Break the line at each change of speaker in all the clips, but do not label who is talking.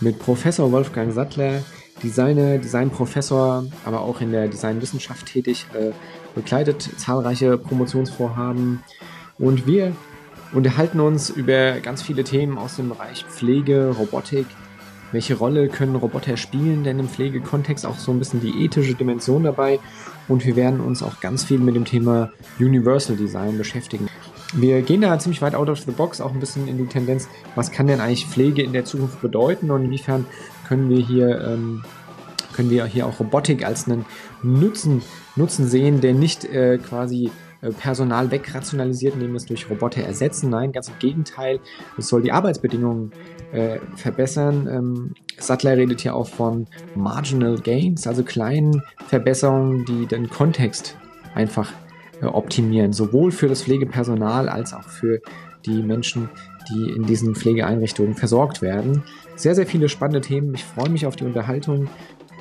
mit Professor Wolfgang Sattler, Designer, Designprofessor, aber auch in der Designwissenschaft tätig, äh, begleitet zahlreiche Promotionsvorhaben und wir unterhalten uns über ganz viele Themen aus dem Bereich Pflege, Robotik. Welche Rolle können Roboter spielen denn im Pflegekontext? Auch so ein bisschen die ethische Dimension dabei. Und wir werden uns auch ganz viel mit dem Thema Universal Design beschäftigen. Wir gehen da ziemlich weit out of the box, auch ein bisschen in die Tendenz, was kann denn eigentlich Pflege in der Zukunft bedeuten und inwiefern können wir hier, ähm, können wir hier auch Robotik als einen Nutzen, Nutzen sehen, der nicht äh, quasi äh, Personal wegrationalisiert, indem wir es durch Roboter ersetzen. Nein, ganz im Gegenteil, es soll die Arbeitsbedingungen äh, verbessern. Ähm, Sattler redet hier auch von Marginal Gains, also kleinen Verbesserungen, die den Kontext einfach äh, optimieren, sowohl für das Pflegepersonal als auch für die Menschen, die in diesen Pflegeeinrichtungen versorgt werden. Sehr, sehr viele spannende Themen. Ich freue mich auf die Unterhaltung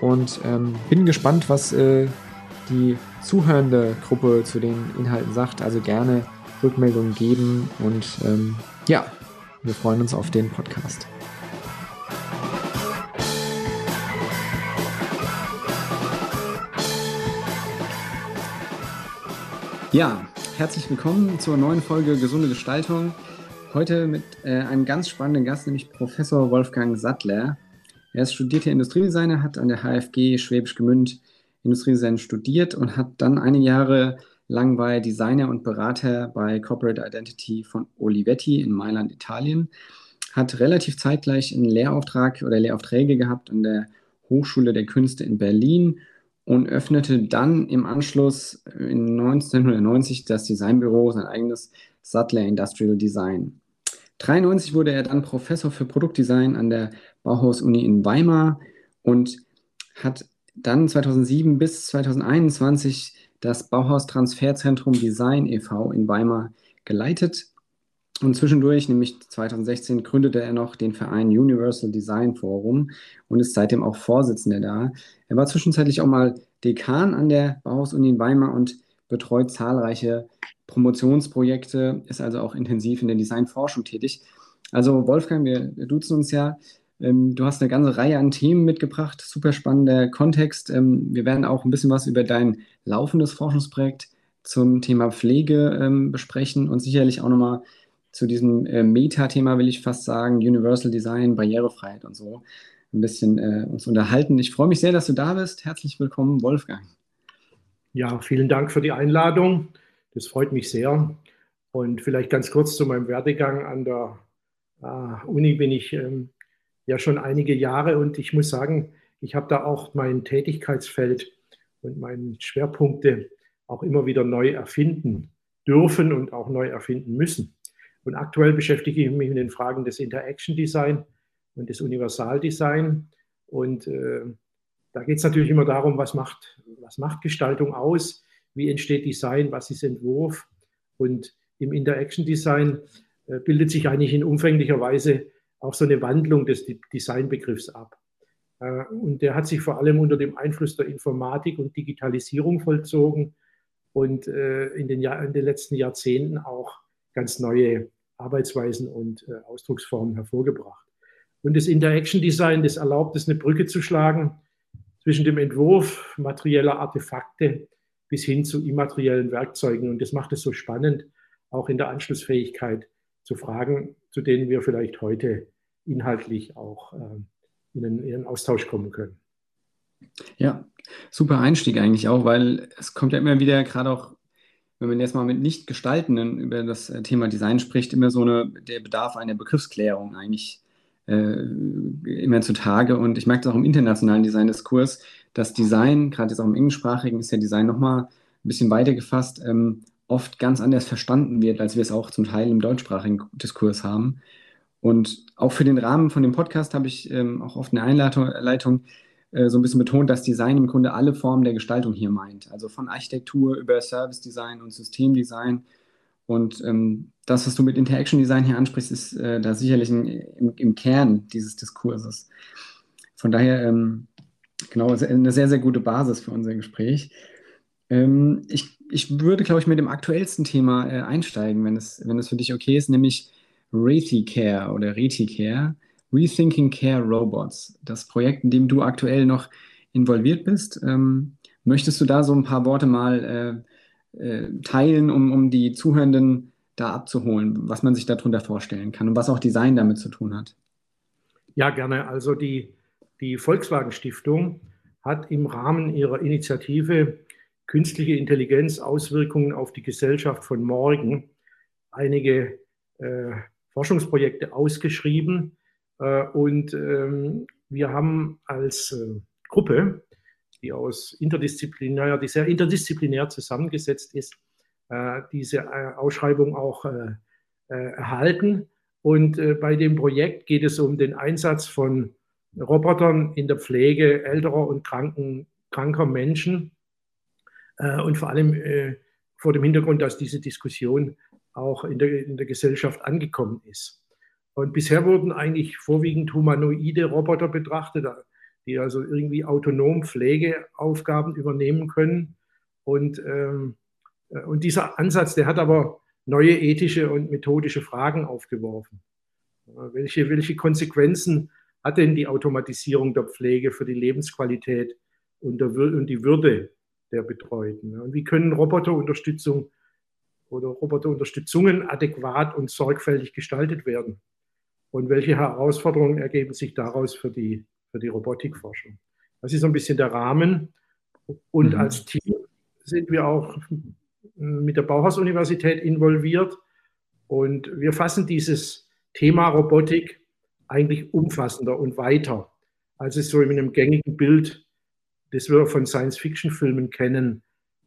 und ähm, bin gespannt, was äh, die zuhörende Gruppe zu den Inhalten sagt. Also gerne Rückmeldungen geben und ähm, ja, wir freuen uns auf den Podcast. Ja, herzlich willkommen zur neuen Folge Gesunde Gestaltung. Heute mit äh, einem ganz spannenden Gast, nämlich Professor Wolfgang Sattler. Er ist studierter Industriedesigner, hat an der HFG Schwäbisch Gemünd Industriedesign studiert und hat dann einige Jahre lang bei Designer und Berater bei Corporate Identity von Olivetti in Mailand, Italien. Hat relativ zeitgleich einen Lehrauftrag oder Lehraufträge gehabt an der Hochschule der Künste in Berlin und öffnete dann im Anschluss in 1990 das Designbüro, sein eigenes Sattler Industrial Design. 1993 wurde er dann Professor für Produktdesign an der Bauhaus-Uni in Weimar und hat dann 2007 bis 2021 das Bauhaus Transferzentrum Design e.V. in Weimar geleitet und zwischendurch, nämlich 2016, gründete er noch den Verein Universal Design Forum und ist seitdem auch Vorsitzender da. Er war zwischenzeitlich auch mal Dekan an der Bauhaus-Uni in Weimar und betreut zahlreiche Promotionsprojekte, ist also auch intensiv in der Designforschung tätig. Also Wolfgang, wir duzen uns ja. Ähm, du hast eine ganze Reihe an Themen mitgebracht, super spannender Kontext. Ähm, wir werden auch ein bisschen was über dein laufendes Forschungsprojekt zum Thema Pflege ähm, besprechen und sicherlich auch nochmal zu diesem äh, Meta-Thema will ich fast sagen, Universal Design, Barrierefreiheit und so, ein bisschen äh, uns unterhalten. Ich freue mich sehr, dass du da bist. Herzlich willkommen, Wolfgang.
Ja, vielen Dank für die Einladung. Das freut mich sehr. Und vielleicht ganz kurz zu meinem Werdegang an der äh, Uni bin ich ähm, ja schon einige Jahre und ich muss sagen, ich habe da auch mein Tätigkeitsfeld und meine Schwerpunkte auch immer wieder neu erfinden dürfen und auch neu erfinden müssen. Und aktuell beschäftige ich mich mit den Fragen des Interaction Design und des Universal Design. Und äh, da geht es natürlich immer darum, was macht, was macht Gestaltung aus, wie entsteht Design, was ist Entwurf. Und im Interaction Design äh, bildet sich eigentlich in umfänglicher Weise auch so eine Wandlung des Designbegriffs ab. Äh, und der hat sich vor allem unter dem Einfluss der Informatik und Digitalisierung vollzogen und äh, in den, in den letzten Jahrzehnten auch ganz neue Arbeitsweisen und äh, Ausdrucksformen hervorgebracht. Und das Interaction Design, das erlaubt es, eine Brücke zu schlagen zwischen dem Entwurf materieller Artefakte bis hin zu immateriellen Werkzeugen. Und das macht es so spannend, auch in der Anschlussfähigkeit zu Fragen, zu denen wir vielleicht heute inhaltlich auch äh, in, einen, in einen Austausch kommen können.
Ja, super Einstieg eigentlich auch, weil es kommt ja immer wieder, gerade auch wenn man jetzt mal mit Nicht-Gestaltenden über das äh, Thema Design spricht, immer so eine, der Bedarf einer Begriffsklärung eigentlich äh, immer zutage. Und ich merke das auch im internationalen Design-Diskurs, dass Design, gerade jetzt auch im englischsprachigen, ist ja Design nochmal ein bisschen weiter gefasst, ähm, oft ganz anders verstanden wird, als wir es auch zum Teil im deutschsprachigen Diskurs haben. Und auch für den Rahmen von dem Podcast habe ich ähm, auch oft eine Einleitung so ein bisschen betont, dass Design im Grunde alle Formen der Gestaltung hier meint. Also von Architektur über Service Design und Systemdesign. Und ähm, das, was du mit Interaction Design hier ansprichst, ist äh, da sicherlich ein, im, im, Kern dieses Diskurses. Von daher, ähm, genau, eine sehr, sehr gute Basis für unser Gespräch. Ähm, ich, ich würde, glaube ich, mit dem aktuellsten Thema äh, einsteigen, wenn es, wenn es für dich okay ist, nämlich RetiCare oder RetiCare, Rethinking Care Robots, das Projekt, in dem du aktuell noch involviert bist. Ähm, möchtest du da so ein paar Worte mal äh, äh, teilen, um, um die Zuhörenden da abzuholen, was man sich darunter vorstellen kann und was auch Design damit zu tun hat?
Ja, gerne. Also die, die Volkswagen Stiftung hat im Rahmen ihrer Initiative Künstliche Intelligenz Auswirkungen auf die Gesellschaft von morgen einige äh, Forschungsprojekte ausgeschrieben. Äh, und ähm, wir haben als äh, Gruppe, die aus interdisziplinär, die sehr interdisziplinär zusammengesetzt ist, äh, diese äh, Ausschreibung auch erhalten. Und bei dem Projekt geht es um den Einsatz von Robotern in der Pflege älterer und kranken, kranker Menschen und vor allem vor dem Hintergrund, dass diese Diskussion auch in der, in der Gesellschaft angekommen ist. Und bisher wurden eigentlich vorwiegend humanoide Roboter betrachtet, die also irgendwie autonom Pflegeaufgaben übernehmen können. Und, ähm, äh, und dieser Ansatz, der hat aber neue ethische und methodische Fragen aufgeworfen. Welche, welche Konsequenzen hat denn die Automatisierung der Pflege für die Lebensqualität und, der, und die Würde der Betreuten? Und wie können Roboterunterstützung oder Roboterunterstützungen adäquat und sorgfältig gestaltet werden? Und welche Herausforderungen ergeben sich daraus für die, für die Robotikforschung? Das ist so ein bisschen der Rahmen. Und mhm. als Team sind wir auch mit der Bauhaus-Universität involviert. Und wir fassen dieses Thema Robotik eigentlich umfassender und weiter, als es so in einem gängigen Bild, das wir von Science-Fiction-Filmen kennen,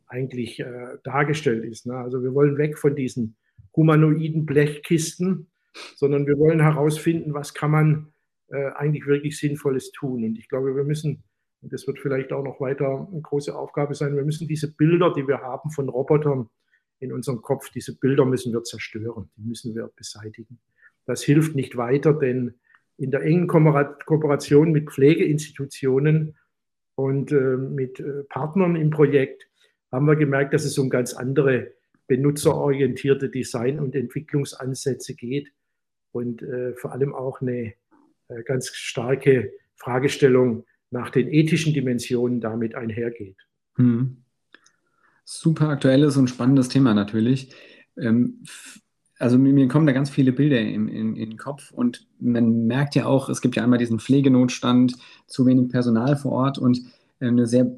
eigentlich äh, dargestellt ist. Ne? Also wir wollen weg von diesen humanoiden Blechkisten, sondern wir wollen herausfinden, was kann man äh, eigentlich wirklich Sinnvolles tun. Und ich glaube, wir müssen, und das wird vielleicht auch noch weiter eine große Aufgabe sein, wir müssen diese Bilder, die wir haben von Robotern in unserem Kopf, diese Bilder müssen wir zerstören, die müssen wir beseitigen. Das hilft nicht weiter, denn in der engen Kooperation mit Pflegeinstitutionen und äh, mit äh, Partnern im Projekt haben wir gemerkt, dass es um ganz andere benutzerorientierte Design- und Entwicklungsansätze geht und äh, vor allem auch eine äh, ganz starke Fragestellung nach den ethischen Dimensionen damit einhergeht. Hm.
Super aktuelles und spannendes Thema natürlich. Ähm, also mir, kommen da ganz viele Bilder in, in, in, den Kopf und man merkt ja auch, es gibt ja einmal diesen Pflegenotstand, zu wenig Personal vor Ort und äh, eine sehr,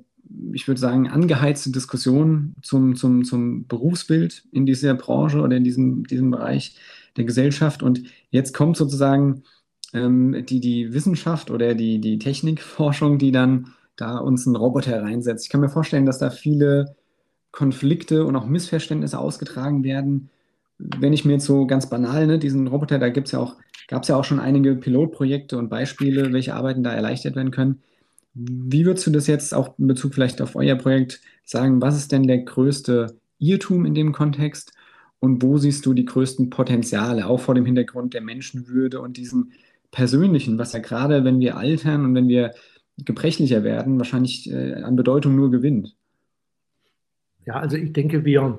ich würde sagen, angeheizte Diskussion zum, zum, zum Berufsbild in dieser Branche oder in diesem, diesem Bereich der Gesellschaft. Und jetzt kommt sozusagen ähm, die, die Wissenschaft oder die, die Technikforschung, die dann da uns einen Roboter reinsetzt. Ich kann mir vorstellen, dass da viele Konflikte und auch Missverständnisse ausgetragen werden. Wenn ich mir jetzt so ganz banal, ne, diesen Roboter, da gibt's ja auch, gab es ja auch schon einige Pilotprojekte und Beispiele, welche Arbeiten da erleichtert werden können. Wie würdest du das jetzt auch in Bezug vielleicht auf euer Projekt sagen? Was ist denn der größte Irrtum in dem Kontext? Und wo siehst du die größten Potenziale, auch vor dem Hintergrund der Menschenwürde und diesem Persönlichen, was ja gerade, wenn wir altern und wenn wir gebrechlicher werden, wahrscheinlich äh, an Bedeutung nur gewinnt?
Ja, also ich denke, wir,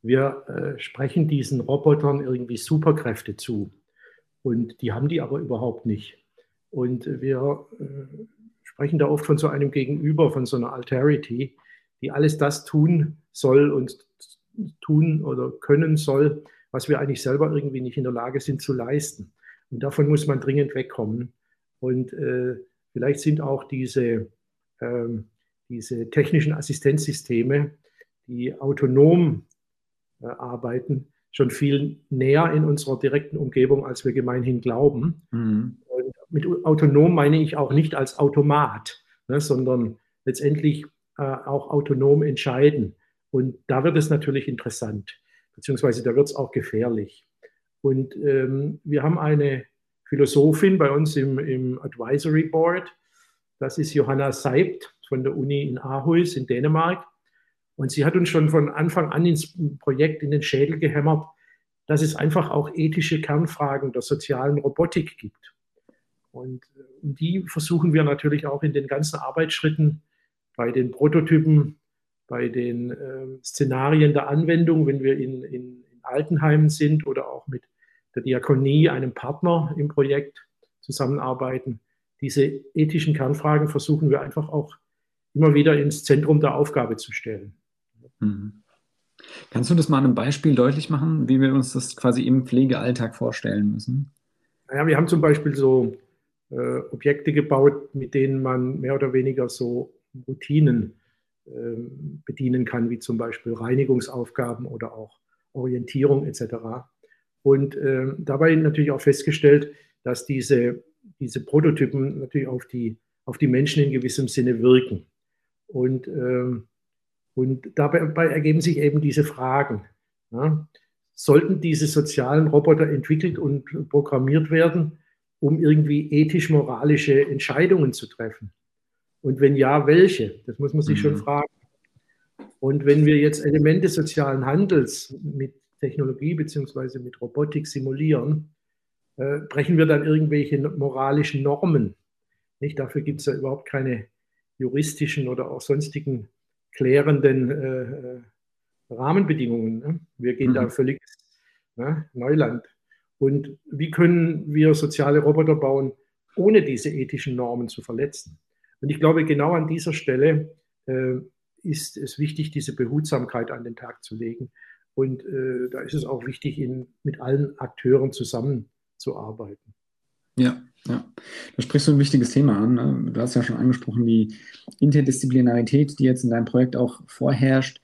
wir äh, sprechen diesen Robotern irgendwie Superkräfte zu. Und die haben die aber überhaupt nicht. Und wir äh, sprechen da oft von so einem Gegenüber, von so einer Alterity, die alles das tun soll und tun oder können soll, was wir eigentlich selber irgendwie nicht in der Lage sind zu leisten. Und davon muss man dringend wegkommen. Und äh, vielleicht sind auch diese, ähm, diese technischen Assistenzsysteme, die autonom äh, arbeiten, schon viel näher in unserer direkten Umgebung, als wir gemeinhin glauben. Mhm. Und mit autonom meine ich auch nicht als Automat, ne, sondern letztendlich äh, auch autonom entscheiden. Und da wird es natürlich interessant, beziehungsweise da wird es auch gefährlich. Und ähm, wir haben eine Philosophin bei uns im, im Advisory Board. Das ist Johanna Seibt von der Uni in Aarhus in Dänemark. Und sie hat uns schon von Anfang an ins Projekt in den Schädel gehämmert, dass es einfach auch ethische Kernfragen der sozialen Robotik gibt. Und die versuchen wir natürlich auch in den ganzen Arbeitsschritten bei den Prototypen, bei den äh, Szenarien der Anwendung, wenn wir in, in, in Altenheimen sind oder auch mit der Diakonie, einem Partner im Projekt zusammenarbeiten. Diese ethischen Kernfragen versuchen wir einfach auch immer wieder ins Zentrum der Aufgabe zu stellen.
Mhm. Kannst du das mal an einem Beispiel deutlich machen, wie wir uns das quasi im Pflegealltag vorstellen müssen?
Naja, wir haben zum Beispiel so äh, Objekte gebaut, mit denen man mehr oder weniger so Routinen bedienen kann, wie zum Beispiel Reinigungsaufgaben oder auch Orientierung etc. Und äh, dabei natürlich auch festgestellt, dass diese, diese Prototypen natürlich auf die, auf die Menschen in gewissem Sinne wirken. Und, ähm, und dabei ergeben sich eben diese Fragen. Ja? Sollten diese sozialen Roboter entwickelt und programmiert werden, um irgendwie ethisch-moralische Entscheidungen zu treffen? Und wenn ja, welche? Das muss man sich mhm. schon fragen. Und wenn wir jetzt Elemente sozialen Handels mit Technologie bzw. mit Robotik simulieren, äh, brechen wir dann irgendwelche moralischen Normen. Nicht? Dafür gibt es ja überhaupt keine juristischen oder auch sonstigen klärenden äh, äh, Rahmenbedingungen. Ne? Wir gehen mhm. da völlig ne? Neuland. Und wie können wir soziale Roboter bauen, ohne diese ethischen Normen zu verletzen? Und ich glaube, genau an dieser Stelle äh, ist es wichtig, diese Behutsamkeit an den Tag zu legen. Und äh, da ist es auch wichtig, in, mit allen Akteuren zusammenzuarbeiten.
Ja, ja. Da sprichst du ein wichtiges Thema an. Ne? Du hast ja schon angesprochen, die Interdisziplinarität, die jetzt in deinem Projekt auch vorherrscht.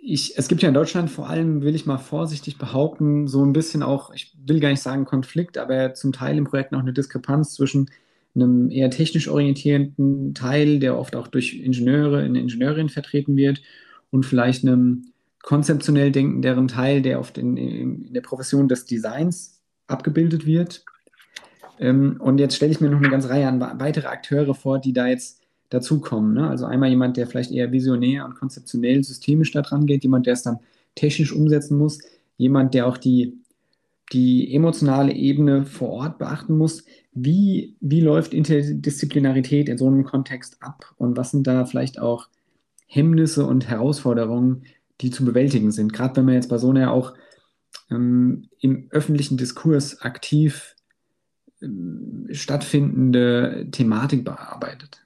Ich, es gibt ja in Deutschland vor allem, will ich mal vorsichtig behaupten, so ein bisschen auch, ich will gar nicht sagen Konflikt, aber zum Teil im Projekt noch eine Diskrepanz zwischen einem eher technisch orientierten Teil, der oft auch durch Ingenieure, eine Ingenieurin vertreten wird, und vielleicht einem konzeptionell denkenderen Teil, der oft in, in der Profession des Designs abgebildet wird. Ähm, und jetzt stelle ich mir noch eine ganze Reihe an weitere Akteure vor, die da jetzt dazukommen. Ne? Also einmal jemand, der vielleicht eher visionär und konzeptionell systemisch da dran geht, jemand, der es dann technisch umsetzen muss, jemand, der auch die, die emotionale Ebene vor Ort beachten muss. Wie, wie läuft Interdisziplinarität in so einem Kontext ab und was sind da vielleicht auch Hemmnisse und Herausforderungen, die zu bewältigen sind? Gerade wenn man jetzt bei so einer auch ähm, im öffentlichen Diskurs aktiv ähm, stattfindende Thematik bearbeitet.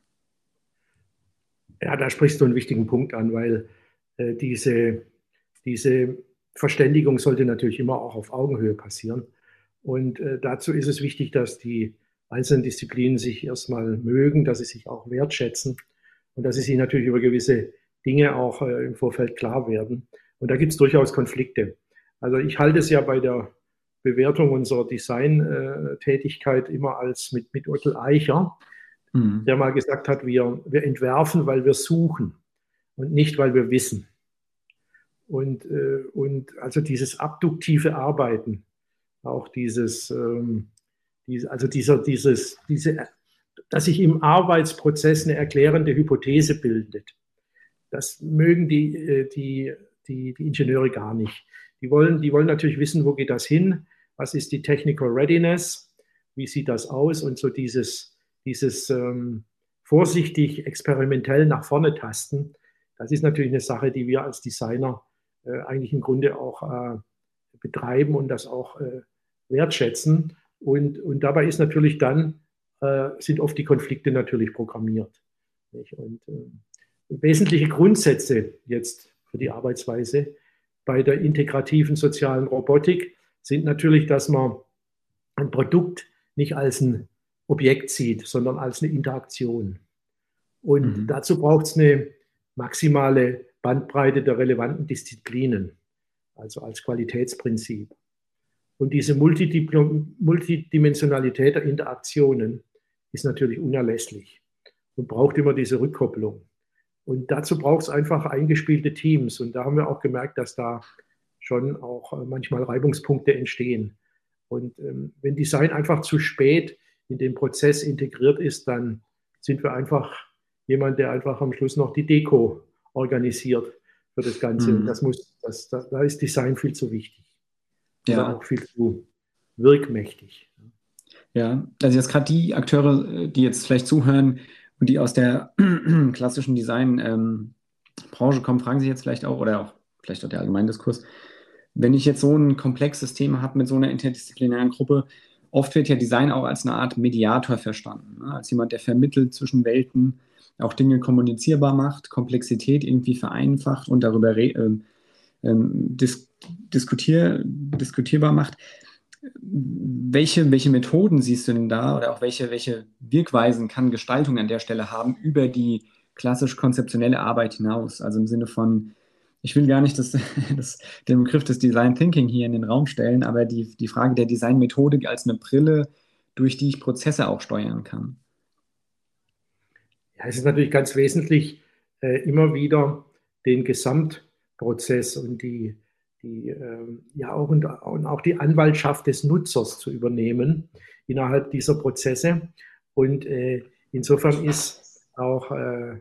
Ja, da sprichst du einen wichtigen Punkt an, weil äh, diese, diese Verständigung sollte natürlich immer auch auf Augenhöhe passieren. Und äh, dazu ist es wichtig, dass die einzelnen Disziplinen sich erstmal mögen, dass sie sich auch wertschätzen und dass sie sich natürlich über gewisse Dinge auch äh, im Vorfeld klar werden. Und da gibt es durchaus Konflikte. Also ich halte es ja bei der Bewertung unserer Design-Tätigkeit immer als mit, mit Otto Eicher, mhm. der mal gesagt hat, wir, wir entwerfen, weil wir suchen und nicht, weil wir wissen. Und, äh, und also dieses abduktive Arbeiten, auch dieses, ähm, diese, also dieser, dieses, diese, dass sich im Arbeitsprozess eine erklärende Hypothese bildet, das mögen die, äh, die, die, die Ingenieure gar nicht. Die wollen, die wollen natürlich wissen, wo geht das hin? Was ist die Technical Readiness? Wie sieht das aus? Und so dieses, dieses ähm, vorsichtig experimentell nach vorne tasten, das ist natürlich eine Sache, die wir als Designer eigentlich im Grunde auch äh, betreiben und das auch äh, wertschätzen. Und, und dabei ist natürlich dann, äh, sind oft die Konflikte natürlich programmiert. Nicht? Und äh, wesentliche Grundsätze jetzt für die Arbeitsweise bei der integrativen sozialen Robotik sind natürlich, dass man ein Produkt nicht als ein Objekt sieht, sondern als eine Interaktion. Und mhm. dazu braucht es eine maximale Bandbreite der relevanten Disziplinen, also als Qualitätsprinzip. Und diese Multidimensionalität der Interaktionen ist natürlich unerlässlich und braucht immer diese Rückkopplung. Und dazu braucht es einfach eingespielte Teams. Und da haben wir auch gemerkt, dass da schon auch äh, manchmal Reibungspunkte entstehen. Und ähm, wenn Design einfach zu spät in den Prozess integriert ist, dann sind wir einfach jemand, der einfach am Schluss noch die Deko organisiert für das Ganze. Mhm. Und das muss, das, da, da ist Design viel zu wichtig. Ja. Oder auch viel zu wirkmächtig.
Ja, also jetzt gerade die Akteure, die jetzt vielleicht zuhören und die aus der klassischen Design-Branche ähm, kommen, fragen sich jetzt vielleicht auch, oder auch vielleicht auch der Allgemeindiskurs, wenn ich jetzt so ein komplexes Thema habe mit so einer interdisziplinären Gruppe, oft wird ja Design auch als eine Art Mediator verstanden, ne? als jemand, der vermittelt zwischen Welten, auch Dinge kommunizierbar macht, Komplexität irgendwie vereinfacht und darüber ähm, ähm, dis diskutier diskutierbar macht. Welche, welche Methoden siehst du denn da oder auch welche, welche Wirkweisen kann Gestaltung an der Stelle haben über die klassisch konzeptionelle Arbeit hinaus? Also im Sinne von, ich will gar nicht das, das, den Begriff des Design Thinking hier in den Raum stellen, aber die, die Frage der Designmethodik als eine Brille, durch die ich Prozesse auch steuern kann.
Es ist natürlich ganz wesentlich, äh, immer wieder den Gesamtprozess und die, die ähm, ja auch und, und, auch die Anwaltschaft des Nutzers zu übernehmen innerhalb dieser Prozesse. Und äh, insofern ist auch äh,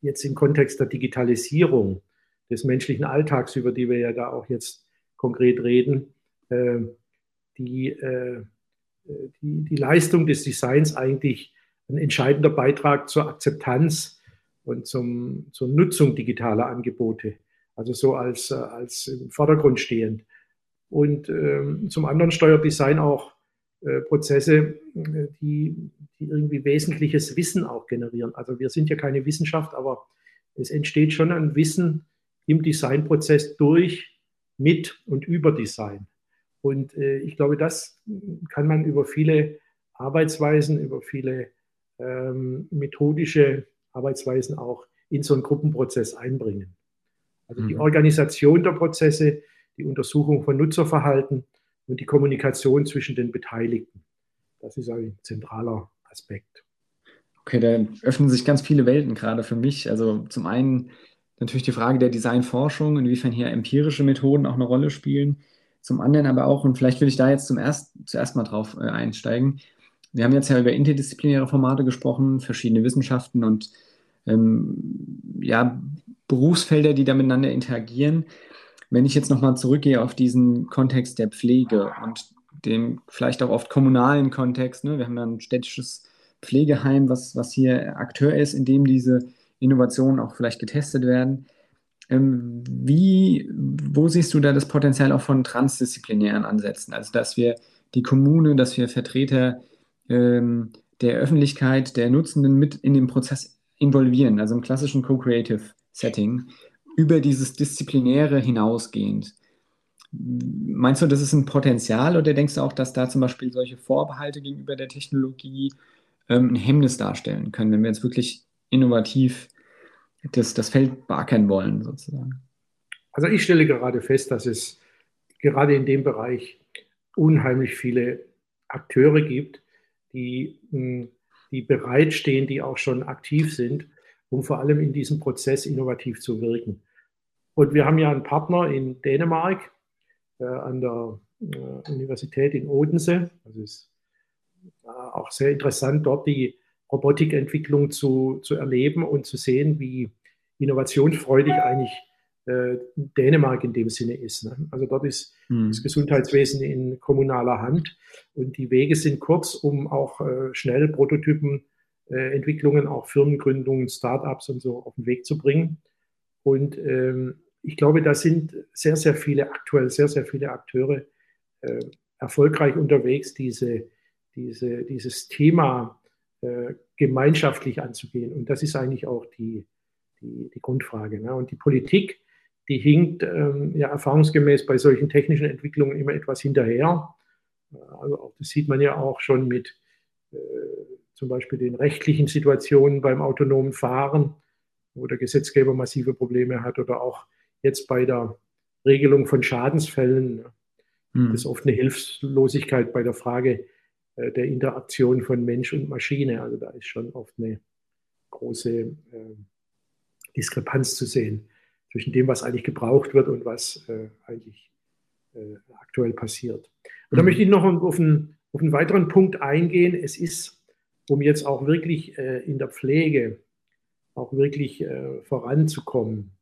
jetzt im Kontext der Digitalisierung des menschlichen Alltags, über die wir ja da auch jetzt konkret reden, die, die, die Leistung des Designs eigentlich ein entscheidender Beitrag zur Akzeptanz und zum, zur Nutzung digitaler Angebote, also so als, als im Vordergrund stehend. Und ähm, zum anderen steuert Design auch äh, Prozesse, die, die irgendwie wesentliches Wissen auch generieren. Also wir sind ja keine Wissenschaft, aber es entsteht schon ein Wissen im Designprozess durch, mit und über Design. Und äh, ich glaube, das kann man über viele Arbeitsweisen, über viele ähm, methodische Arbeitsweisen auch in so einen Gruppenprozess einbringen. Also mhm. die Organisation der Prozesse, die Untersuchung von Nutzerverhalten und die Kommunikation zwischen den Beteiligten. Das ist ein zentraler Aspekt.
Okay, da öffnen sich ganz viele Welten gerade für mich. Also zum einen natürlich die Frage der Designforschung, inwiefern hier empirische Methoden auch eine Rolle spielen. Zum anderen aber auch, und vielleicht will ich da jetzt zum erst, zuerst mal drauf äh, einsteigen. Wir haben jetzt ja über interdisziplinäre Formate gesprochen, verschiedene Wissenschaften und ähm, ja, Berufsfelder, die da miteinander interagieren. Wenn ich jetzt nochmal zurückgehe auf diesen Kontext der Pflege und dem vielleicht auch oft kommunalen Kontext, ne? wir haben ja ein städtisches Pflegeheim, was, was hier Akteur ist, in dem diese Innovationen auch vielleicht getestet werden. Ähm, wie, wo siehst du da das Potenzial auch von transdisziplinären Ansätzen? Also, dass wir die Kommune, dass wir Vertreter ähm, der Öffentlichkeit, der Nutzenden mit in den Prozess involvieren, also im klassischen Co-Creative Setting über dieses Disziplinäre hinausgehend. Meinst du, das ist ein Potenzial oder denkst du auch, dass da zum Beispiel solche Vorbehalte gegenüber der Technologie ähm, ein Hemmnis darstellen können, wenn wir jetzt wirklich innovativ das, das Feld beackern wollen, sozusagen?
Also ich stelle gerade fest, dass es gerade in dem Bereich unheimlich viele Akteure gibt, die, hm, die bereitstehen, die auch schon aktiv sind, um vor allem in diesem Prozess innovativ zu wirken. Und wir haben ja einen Partner in Dänemark äh, an der äh, Universität in Odense. Das ist äh, auch sehr interessant, dort die Robotikentwicklung zu, zu erleben und zu sehen, wie innovationsfreudig eigentlich äh, Dänemark in dem Sinne ist. Ne? Also dort ist hm. das Gesundheitswesen in kommunaler Hand und die Wege sind kurz, um auch äh, schnell Prototypen, äh, Entwicklungen, auch Firmengründungen, Startups und so auf den Weg zu bringen. Und ähm, ich glaube, da sind sehr, sehr viele aktuell, sehr, sehr viele Akteure äh, erfolgreich unterwegs, diese, diese, dieses Thema äh, gemeinschaftlich anzugehen. Und das ist eigentlich auch die, die, die Grundfrage. Ne? Und die Politik, die hinkt ähm, ja erfahrungsgemäß bei solchen technischen Entwicklungen immer etwas hinterher. Also das sieht man ja auch schon mit äh, zum Beispiel den rechtlichen Situationen beim autonomen Fahren, wo der Gesetzgeber massive Probleme hat oder auch jetzt bei der Regelung von Schadensfällen hm. ist oft eine Hilflosigkeit bei der Frage äh, der Interaktion von Mensch und Maschine. Also da ist schon oft eine große äh, Diskrepanz zu sehen zwischen dem, was eigentlich gebraucht wird und was äh, eigentlich äh, aktuell passiert. Und da mhm. möchte ich noch auf einen, auf einen weiteren Punkt eingehen. Es ist, um jetzt auch wirklich äh, in der Pflege auch wirklich äh, voranzukommen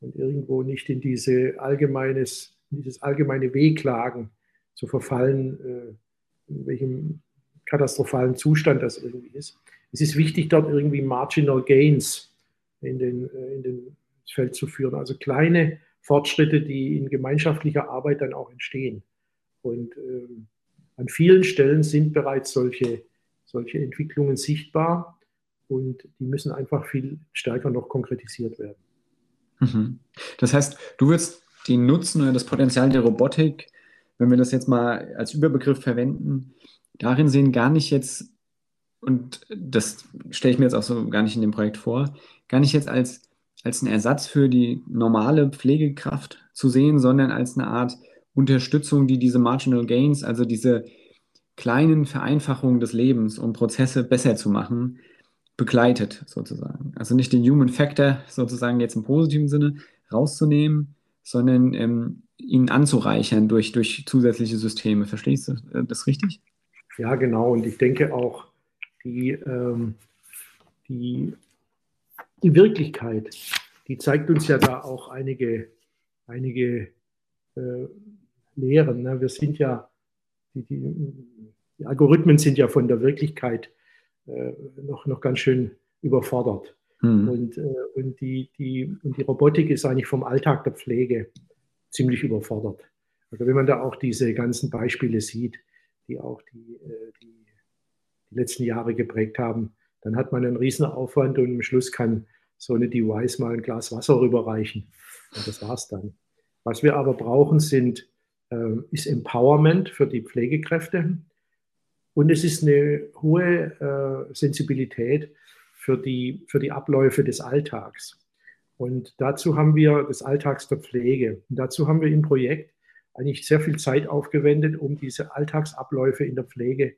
und irgendwo nicht in diese allgemeines, in dieses allgemeine Wehklagen zu verfallen, äh, in welchem katastrophalen Zustand das irgendwie ist. Es ist wichtig, dort irgendwie Marginal Gains in den, äh, in den Feld zu führen, also kleine Fortschritte, die in gemeinschaftlicher Arbeit dann auch entstehen. Und ähm, an vielen Stellen sind bereits solche, solche Entwicklungen sichtbar und die müssen einfach viel stärker noch konkretisiert werden.
Mhm. Das heißt, du wirst den Nutzen oder das Potenzial der Robotik, wenn wir das jetzt mal als Überbegriff verwenden, darin sehen, gar nicht jetzt, und das stelle ich mir jetzt auch so gar nicht in dem Projekt vor, gar nicht jetzt als, als einen Ersatz für die normale Pflegekraft zu sehen, sondern als eine Art Unterstützung, die diese Marginal Gains, also diese kleinen Vereinfachungen des Lebens, um Prozesse besser zu machen, begleitet sozusagen. Also nicht den Human Factor sozusagen jetzt im positiven Sinne rauszunehmen, sondern ähm, ihn anzureichern durch, durch zusätzliche Systeme. Verstehst du äh, das richtig?
Ja, genau. Und ich denke auch, die, ähm, die, die Wirklichkeit, die zeigt uns ja da auch einige, einige äh, Lehren. Ne? Wir sind ja, die, die, die, Algorithmen sind ja von der Wirklichkeit äh, noch, noch ganz schön überfordert. Mhm. Und, äh, und, die, die, und die Robotik ist eigentlich vom Alltag der Pflege ziemlich überfordert. Also wenn man da auch diese ganzen Beispiele sieht, die auch die, äh, die, die letzten Jahre geprägt haben, dann hat man einen riesen Aufwand und am Schluss kann so eine Device mal ein Glas Wasser rüberreichen. Und das war's dann. Was wir aber brauchen, sind, äh, ist Empowerment für die Pflegekräfte und es ist eine hohe äh, Sensibilität für die, für die Abläufe des Alltags. Und dazu haben wir des Alltags der Pflege. Und dazu haben wir im Projekt eigentlich sehr viel Zeit aufgewendet, um diese Alltagsabläufe in der Pflege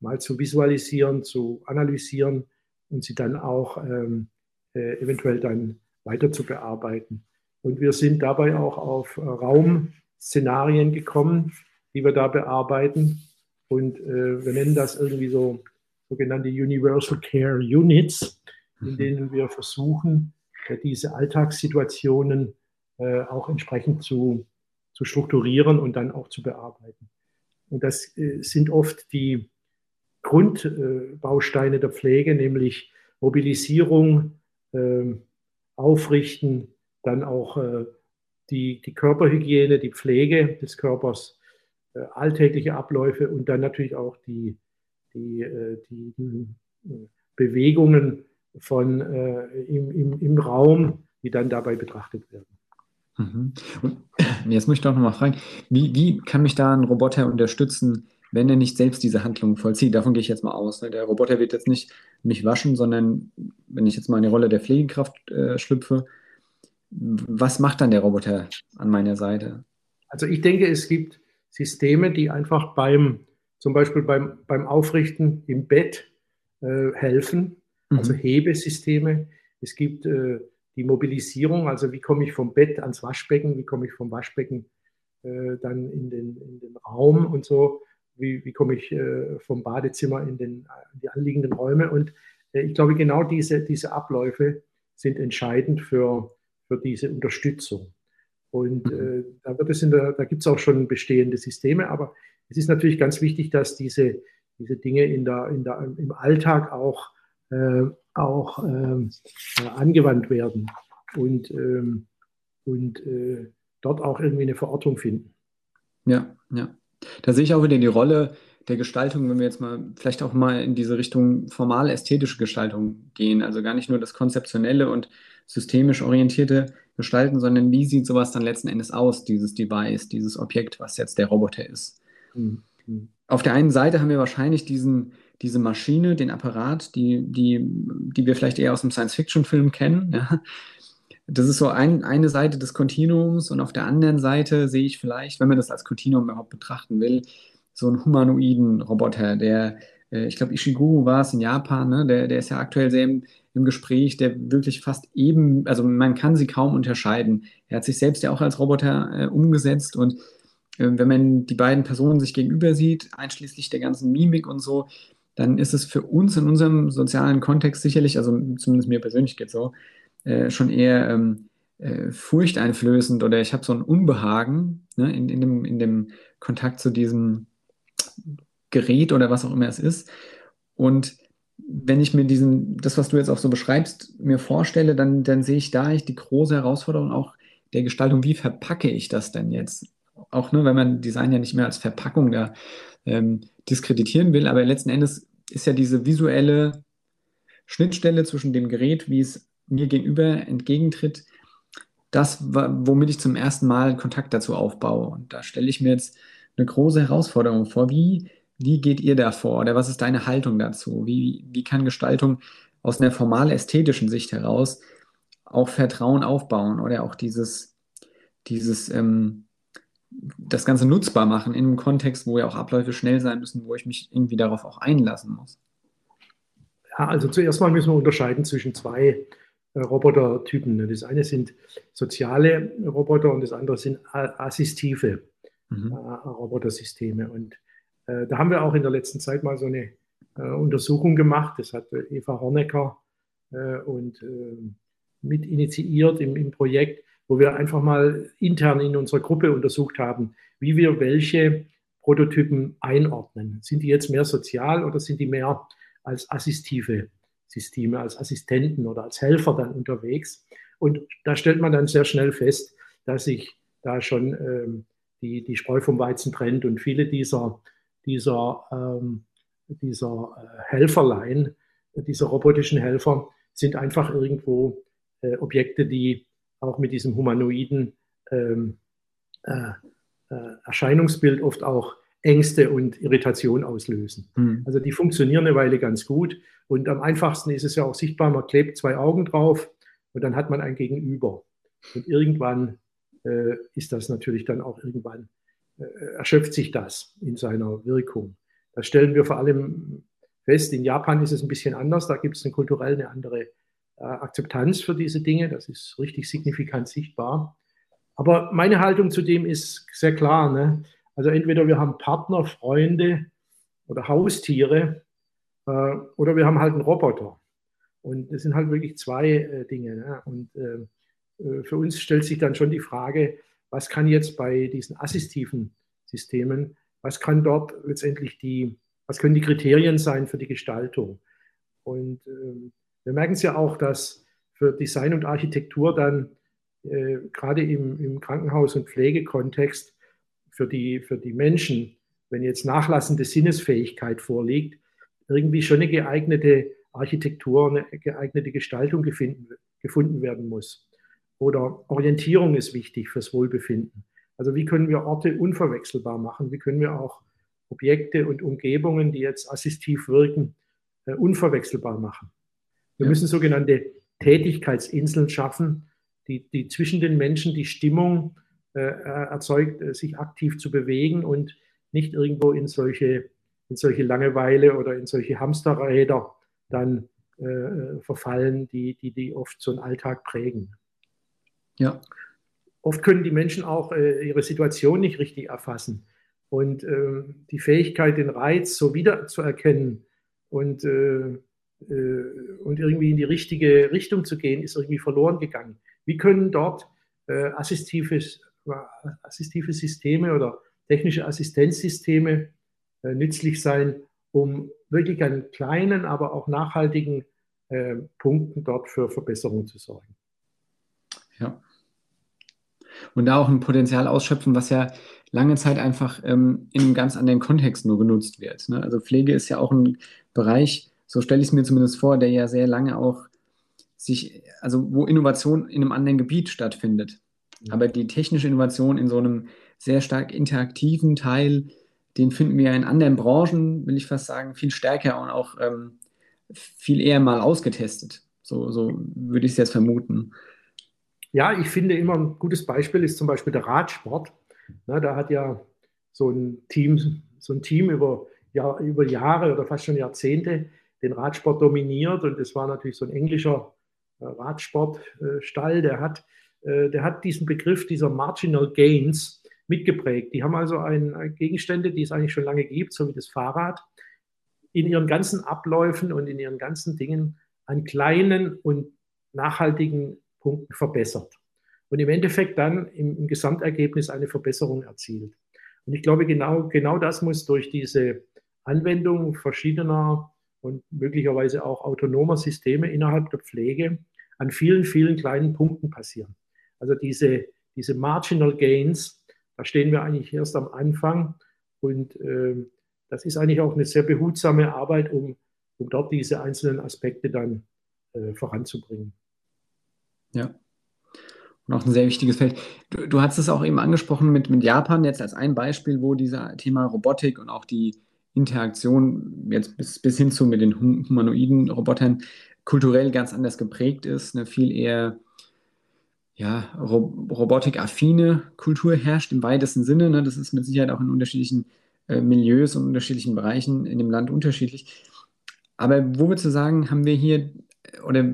mal zu visualisieren, zu analysieren und sie dann auch ähm, äh, eventuell dann weiter zu bearbeiten. Und wir sind dabei auch auf äh, Raumszenarien gekommen, die wir da bearbeiten. Und äh, wir nennen das irgendwie so sogenannte Universal Care Units, in mhm. denen wir versuchen, äh, diese Alltagssituationen äh, auch entsprechend zu, zu strukturieren und dann auch zu bearbeiten. Und das äh, sind oft die Grundbausteine der Pflege, nämlich Mobilisierung, ähm, Aufrichten, dann auch äh, die, die Körperhygiene, die Pflege des Körpers, äh, alltägliche Abläufe und dann natürlich auch die, die, äh, die, Bewegungen von, im, im, im Raum, die dann dabei betrachtet werden.
Mhm. Und jetzt möchte ich auch nochmal fragen, wie, wie kann mich da ein Roboter unterstützen, wenn er nicht selbst diese Handlung vollzieht? Davon gehe ich jetzt mal aus. Ne? Der Roboter wird jetzt nicht mich waschen, sondern wenn ich jetzt mal in die Rolle der Pflegekraft äh, schlüpfe, was macht dann der Roboter an meiner Seite?
Also ich denke, es gibt Systeme, die einfach beim, zum Beispiel beim, beim Aufrichten im Bett äh, helfen, also mhm. Hebesysteme. Es gibt äh, die Mobilisierung, also wie komme ich vom Bett ans Waschbecken, wie komme ich vom Waschbecken äh, dann in den, in den Raum und so, wie, wie komme ich äh, vom Badezimmer in, den, in die anliegenden Räume. Und äh, ich glaube, genau diese, diese Abläufe sind entscheidend für, für diese Unterstützung. Und mhm. äh, da wird es in der, da gibt es auch schon bestehende Systeme, aber es ist natürlich ganz wichtig, dass diese, diese Dinge in der, in der, im Alltag auch, äh, auch ähm, äh, angewandt werden und, ähm, und äh, dort auch irgendwie eine Verortung finden.
Ja, ja. Da sehe ich auch wieder die Rolle der Gestaltung, wenn wir jetzt mal vielleicht auch mal in diese Richtung formal ästhetische Gestaltung gehen. Also gar nicht nur das konzeptionelle und systemisch orientierte Gestalten, sondern wie sieht sowas dann letzten Endes aus, dieses Device, dieses Objekt, was jetzt der Roboter ist. Mhm. Auf der einen Seite haben wir wahrscheinlich diesen, diese Maschine, den Apparat, die, die, die wir vielleicht eher aus einem Science-Fiction-Film kennen. Ja. Das ist so ein, eine Seite des Kontinuums und auf der anderen Seite sehe ich vielleicht, wenn man das als Kontinuum überhaupt betrachten will, so einen humanoiden Roboter, der, äh, ich glaube, Ishiguro war es in Japan, ne? der, der ist ja aktuell sehr im, im Gespräch, der wirklich fast eben, also man kann sie kaum unterscheiden. Er hat sich selbst ja auch als Roboter äh, umgesetzt und äh, wenn man die beiden Personen sich gegenüber sieht, einschließlich der ganzen Mimik und so, dann ist es für uns in unserem sozialen Kontext sicherlich, also zumindest mir persönlich geht so, äh, schon eher ähm, äh, furchteinflößend oder ich habe so ein Unbehagen ne, in, in, dem, in dem Kontakt zu diesem Gerät oder was auch immer es ist. Und wenn ich mir diesen, das, was du jetzt auch so beschreibst, mir vorstelle, dann, dann sehe ich da die große Herausforderung auch der Gestaltung, wie verpacke ich das denn jetzt? Auch ne, wenn man Design ja nicht mehr als Verpackung da ähm, diskreditieren will, aber letzten Endes ist ja diese visuelle Schnittstelle zwischen dem Gerät, wie es mir gegenüber entgegentritt, das, womit ich zum ersten Mal Kontakt dazu aufbaue. Und da stelle ich mir jetzt eine große Herausforderung vor. Wie, wie geht ihr da vor? Oder was ist deine Haltung dazu? Wie, wie kann Gestaltung aus einer formal ästhetischen Sicht heraus auch Vertrauen aufbauen oder auch dieses, dieses ähm, das Ganze nutzbar machen in einem Kontext, wo ja auch Abläufe schnell sein müssen, wo ich mich irgendwie darauf auch einlassen muss?
Ja, also zuerst mal müssen wir unterscheiden zwischen zwei Robotertypen. Ne? Das eine sind soziale Roboter und das andere sind assistive mhm. Äh, Robotersysteme. Und äh, da haben wir auch in der letzten Zeit mal so eine äh, Untersuchung gemacht. Das hat äh, Eva Hornecker äh, und mit initiiert im, im Projekt wo wir einfach mal intern in unserer Gruppe untersucht haben, wie wir welche Prototypen einordnen. Sind die jetzt mehr sozial oder sind die mehr als assistive Systeme, als Assistenten oder als Helfer dann unterwegs? Und da stellt man dann sehr schnell fest, dass sich da schon ähm, die, die Spreu vom Weizen trennt und viele dieser, dieser, ähm, dieser äh, Helferlein, dieser robotischen Helfer sind einfach irgendwo äh, Objekte, die auch mit diesem humanoiden ähm, äh, äh, Erscheinungsbild oft auch Ängste und Irritation auslösen. Mhm. Also die funktionieren eine Weile ganz gut und am einfachsten ist es ja auch sichtbar, man klebt zwei Augen drauf und dann hat man ein Gegenüber. Und irgendwann äh, ist das natürlich dann auch irgendwann, äh, erschöpft sich das in seiner Wirkung. Das stellen wir vor allem fest. In Japan ist es ein bisschen anders, da gibt es eine kulturell eine andere äh, Akzeptanz für diese Dinge. Das ist richtig signifikant sichtbar. Aber meine Haltung zu dem ist sehr klar. Ne? Also entweder wir haben Partner, Freunde oder Haustiere äh, oder wir haben halt einen Roboter. Und das sind halt wirklich zwei äh, Dinge. Ne? Und äh, äh, für uns stellt sich dann schon die Frage, was kann jetzt bei diesen assistiven Systemen, was kann dort letztendlich die, was können die Kriterien sein für die Gestaltung? Und ähm, wir merken es ja auch, dass für Design und Architektur dann äh, gerade im, im Krankenhaus- und Pflegekontext für die, für die Menschen, wenn jetzt nachlassende Sinnesfähigkeit vorliegt, irgendwie schon eine geeignete Architektur, eine geeignete Gestaltung gefunden, gefunden werden muss. Oder Orientierung ist wichtig fürs Wohlbefinden. Also wie können wir Orte unverwechselbar machen? Wie können wir auch Objekte und Umgebungen, die jetzt assistiv wirken, äh, unverwechselbar machen? Wir ja. müssen sogenannte Tätigkeitsinseln schaffen, die, die zwischen den Menschen die Stimmung erzeugt, äh, sich aktiv zu bewegen und nicht irgendwo in solche, in solche Langeweile oder in solche Hamsterräder dann äh, verfallen, die, die, die oft so einen Alltag prägen. Ja. Oft können die Menschen auch äh, ihre Situation nicht richtig erfassen. Und äh, die Fähigkeit, den Reiz so wiederzuerkennen und äh, äh, und irgendwie in die richtige Richtung zu gehen, ist irgendwie verloren gegangen. Wie können dort äh, assistive, assistive Systeme oder technische Assistenzsysteme äh, nützlich sein, um wirklich an kleinen, aber auch nachhaltigen äh, Punkten dort für Verbesserungen zu sorgen.
Ja. Und da auch ein Potenzial ausschöpfen, was ja lange Zeit einfach ähm, in einem ganz anderen Kontext nur genutzt wird. Ne? Also Pflege ist ja auch ein Bereich, so stelle ich es mir zumindest vor, der ja sehr lange auch sich, also wo Innovation in einem anderen Gebiet stattfindet. Ja. Aber die technische Innovation in so einem sehr stark interaktiven Teil, den finden wir in anderen Branchen, will ich fast sagen, viel stärker und auch ähm, viel eher mal ausgetestet. So, so würde ich es jetzt vermuten.
Ja, ich finde immer ein gutes Beispiel ist zum Beispiel der Radsport. Na, da hat ja so ein Team, so ein Team über, ja, über Jahre oder fast schon Jahrzehnte den Radsport dominiert und es war natürlich so ein englischer äh, Radsportstall, der hat, äh, der hat diesen Begriff dieser Marginal Gains mitgeprägt. Die haben also ein, Gegenstände, die es eigentlich schon lange gibt, so wie das Fahrrad, in ihren ganzen Abläufen und in ihren ganzen Dingen an kleinen und nachhaltigen Punkten verbessert. Und im Endeffekt dann im, im Gesamtergebnis eine Verbesserung erzielt. Und ich glaube, genau, genau das muss durch diese Anwendung verschiedener und möglicherweise auch autonomer Systeme innerhalb der Pflege an vielen, vielen kleinen Punkten passieren. Also diese, diese Marginal Gains, da stehen wir eigentlich erst am Anfang und äh, das ist eigentlich auch eine sehr behutsame Arbeit, um, um dort diese einzelnen Aspekte dann äh, voranzubringen.
Ja. Und auch ein sehr wichtiges Feld. Du, du hast es auch eben angesprochen mit, mit Japan jetzt als ein Beispiel, wo dieser Thema Robotik und auch die Interaktion jetzt bis, bis hin zu mit den humanoiden Robotern kulturell ganz anders geprägt ist, eine viel eher ja, Ro robotikaffine Kultur herrscht im weitesten Sinne. Ne? Das ist mit Sicherheit auch in unterschiedlichen äh, Milieus und unterschiedlichen Bereichen in dem Land unterschiedlich. Aber wo würdest du sagen, haben wir hier oder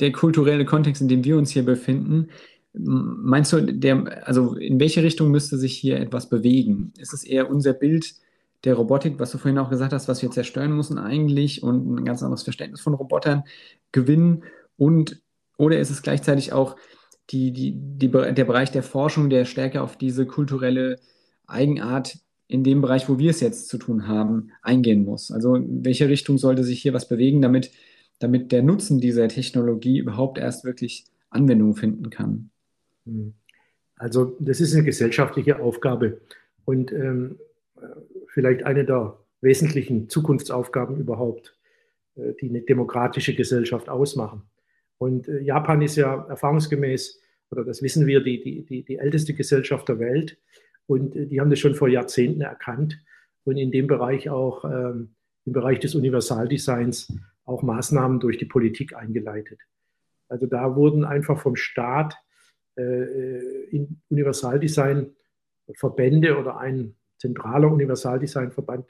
der kulturelle Kontext, in dem wir uns hier befinden, meinst du, der, also in welche Richtung müsste sich hier etwas bewegen? Ist es eher unser Bild der Robotik, was du vorhin auch gesagt hast, was wir zerstören müssen eigentlich und ein ganz anderes Verständnis von Robotern gewinnen? Und oder ist es gleichzeitig auch die, die, die, der Bereich der Forschung, der stärker auf diese kulturelle Eigenart in dem Bereich, wo wir es jetzt zu tun haben, eingehen muss? Also in welche Richtung sollte sich hier was bewegen, damit damit der Nutzen dieser Technologie überhaupt erst wirklich Anwendung finden kann?
Hm. Also das ist eine gesellschaftliche Aufgabe und ähm, vielleicht eine der wesentlichen Zukunftsaufgaben überhaupt, äh, die eine demokratische Gesellschaft ausmachen. Und äh, Japan ist ja erfahrungsgemäß, oder das wissen wir, die, die, die, die älteste Gesellschaft der Welt. Und äh, die haben das schon vor Jahrzehnten erkannt und in dem Bereich auch, ähm, im Bereich des Universaldesigns, auch Maßnahmen durch die Politik eingeleitet. Also da wurden einfach vom Staat äh, in Universaldesign Verbände oder ein zentraler Universaldesign-Verband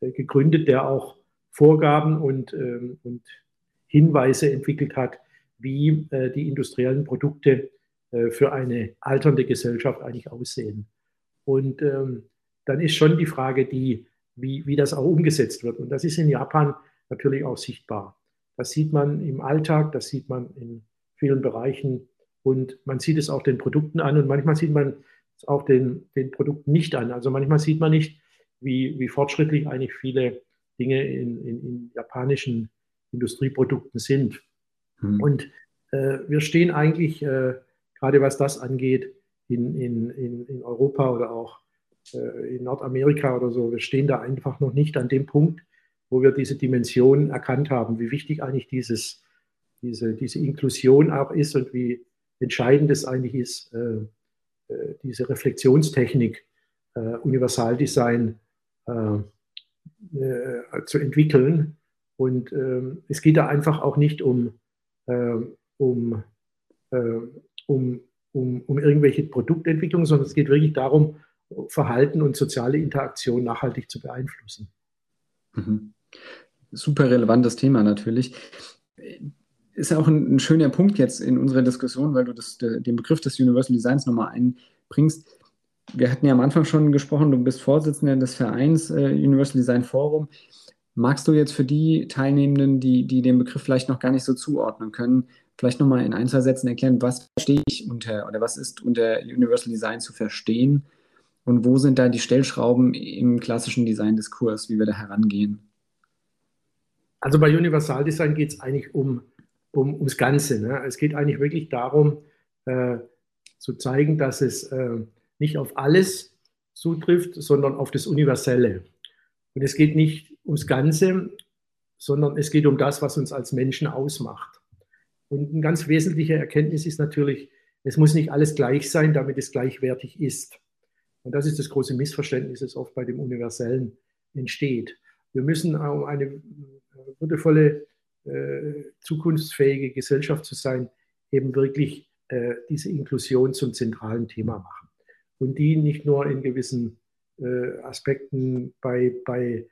äh, gegründet, der auch Vorgaben und, ähm, und Hinweise entwickelt hat, wie äh, die industriellen Produkte äh, für eine alternde Gesellschaft eigentlich aussehen. Und ähm, dann ist schon die Frage, die, wie, wie das auch umgesetzt wird. Und das ist in Japan natürlich auch sichtbar. Das sieht man im Alltag, das sieht man in vielen Bereichen und man sieht es auch den Produkten an und manchmal sieht man es auch den, den Produkten nicht an. Also manchmal sieht man nicht, wie, wie fortschrittlich eigentlich viele Dinge in, in, in japanischen Industrieprodukten sind. Hm. Und äh, wir stehen eigentlich, äh, gerade was das angeht, in, in, in, Europa oder auch äh, in Nordamerika oder so, wir stehen da einfach noch nicht an dem Punkt, wo wir diese Dimension erkannt haben, wie wichtig eigentlich dieses, diese, diese Inklusion auch ist und wie entscheidend es eigentlich ist, äh, äh, diese Reflexionstechnik, äh, Universaldesign zu entwickeln. Und ähm, es geht da einfach auch nicht um, um, um, um, um irgendwelche Produktentwicklung, sondern es geht wirklich darum, Verhalten und soziale Interaktion nachhaltig zu beeinflussen.
Mhm. Super relevantes Thema natürlich. Ist ja auch ein, ein, schöner Punkt jetzt in unserer Diskussion, weil du das, den Begriff des Universal Designs nochmal einbringst. Wir hatten ja am Anfang schon gesprochen, du bist Vorsitzender des Vereins äh, Universal Design Forum. Magst du jetzt für die Teilnehmenden, die, die den Begriff vielleicht noch gar nicht so zuordnen können, vielleicht nochmal in ein, zwei Sätzen erklären, was verstehe ich unter oder was ist unter Universal Design zu verstehen und wo sind da die Stellschrauben im klassischen Design-Diskurs, wie wir da herangehen?
Also bei Universal Design geht es eigentlich um, um, ums Ganze. Ne? Es geht eigentlich wirklich darum, äh, zu zeigen, dass es äh, nicht auf alles zutrifft, sondern auf das Universelle. Und es geht nicht ums Ganze, sondern es geht um das, was uns als Menschen ausmacht. Und eine ganz wesentliche Erkenntnis ist natürlich, es muss nicht alles gleich sein, damit es gleichwertig ist. Und das ist das große Missverständnis, das oft bei dem Universellen entsteht. Wir müssen, um eine würdevolle, äh, zukunftsfähige Gesellschaft zu sein, eben wirklich äh, diese Inklusion zum zentralen Thema machen. Und die nicht nur in gewissen äh, Aspekten bei, bei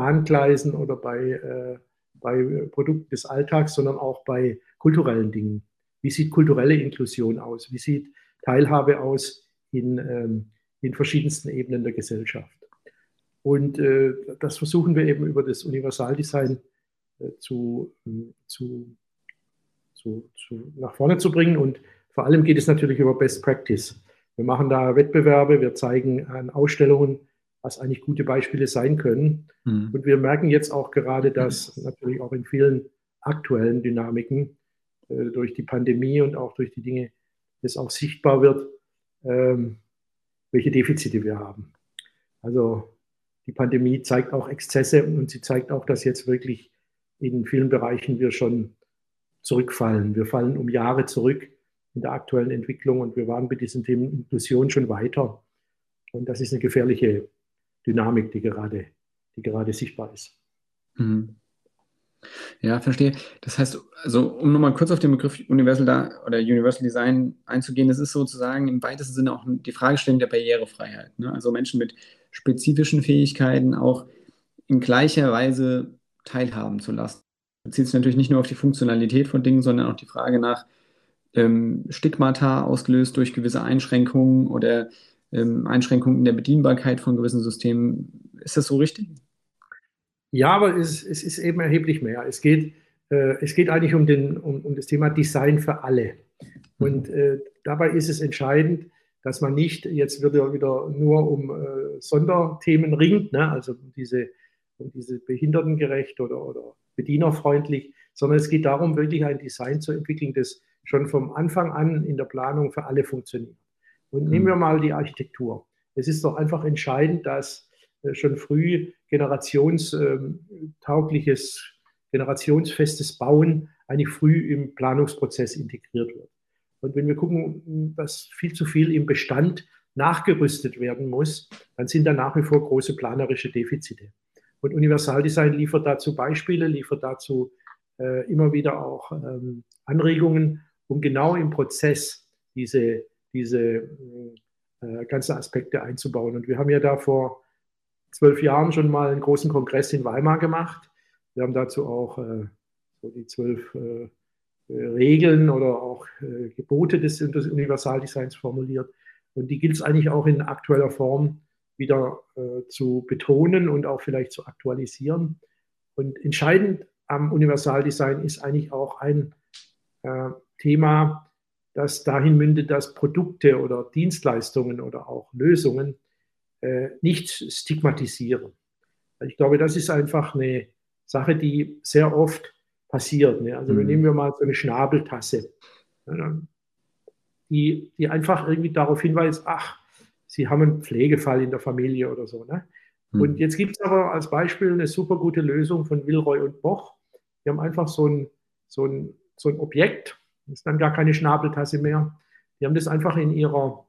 Bahngleisen oder bei, äh, bei Produkten des Alltags, sondern auch bei kulturellen Dingen. Wie sieht kulturelle Inklusion aus? Wie sieht Teilhabe aus in, ähm, in verschiedensten Ebenen der Gesellschaft. Und äh, das versuchen wir eben über das Universaldesign äh, zu, ähm, zu, zu, zu, nach vorne zu bringen. Und vor allem geht es natürlich über Best Practice. Wir machen da Wettbewerbe, wir zeigen an Ausstellungen, was eigentlich gute Beispiele sein können. Mhm. Und wir merken jetzt auch gerade, dass natürlich auch in vielen aktuellen Dynamiken äh, durch die Pandemie und auch durch die Dinge, es auch sichtbar wird, ähm, welche Defizite wir haben. Also die Pandemie zeigt auch Exzesse und sie zeigt auch, dass jetzt wirklich in vielen Bereichen wir schon zurückfallen. Wir fallen um Jahre zurück in der aktuellen Entwicklung und wir waren bei diesen Themen Inklusion schon weiter. Und das ist eine gefährliche Dynamik, die gerade, die gerade sichtbar ist. Mhm.
Ja, verstehe. Das heißt, also um nochmal kurz auf den Begriff Universal da oder Universal Design einzugehen, das ist sozusagen im weitesten Sinne auch die Fragestellung der Barrierefreiheit. Ne? Also Menschen mit spezifischen Fähigkeiten auch in gleicher Weise teilhaben zu lassen. Bezieht sich natürlich nicht nur auf die Funktionalität von Dingen, sondern auch die Frage nach ähm, Stigmata ausgelöst durch gewisse Einschränkungen oder ähm, Einschränkungen in der Bedienbarkeit von gewissen Systemen. Ist das so richtig?
Ja, aber es, es ist eben erheblich mehr. Es geht, äh, es geht eigentlich um, den, um, um das Thema Design für alle. Und äh, dabei ist es entscheidend, dass man nicht jetzt wieder, wieder nur um äh, Sonderthemen ringt, ne? also diese, um diese behindertengerecht oder, oder bedienerfreundlich, sondern es geht darum, wirklich ein Design zu entwickeln, das schon vom Anfang an in der Planung für alle funktioniert. Und nehmen wir mhm. mal die Architektur. Es ist doch einfach entscheidend, dass äh, schon früh generationstaugliches, generationsfestes Bauen eigentlich früh im Planungsprozess integriert wird. Und wenn wir gucken, dass viel zu viel im Bestand nachgerüstet werden muss, dann sind da nach wie vor große planerische Defizite. Und Universaldesign liefert dazu Beispiele, liefert dazu äh, immer wieder auch ähm, Anregungen, um genau im Prozess diese, diese äh, ganzen Aspekte einzubauen. Und wir haben ja da vor zwölf Jahren schon mal einen großen Kongress in Weimar gemacht. Wir haben dazu auch äh, so die zwölf äh, Regeln oder auch äh, Gebote des, des Universaldesigns formuliert. Und die gilt es eigentlich auch in aktueller Form wieder äh, zu betonen und auch vielleicht zu aktualisieren. Und entscheidend am Universaldesign ist eigentlich auch ein äh, Thema, das dahin mündet, dass Produkte oder Dienstleistungen oder auch Lösungen äh, nicht stigmatisieren. Ich glaube, das ist einfach eine Sache, die sehr oft passiert. Ne? Also mhm. nehmen wir mal so eine Schnabeltasse, die, die einfach irgendwie darauf hinweist, ach, Sie haben einen Pflegefall in der Familie oder so. Ne? Mhm. Und jetzt gibt es aber als Beispiel eine super gute Lösung von Wilroy und Boch. Die haben einfach so ein, so ein, so ein Objekt, ist dann gar keine Schnabeltasse mehr. Die haben das einfach in ihrer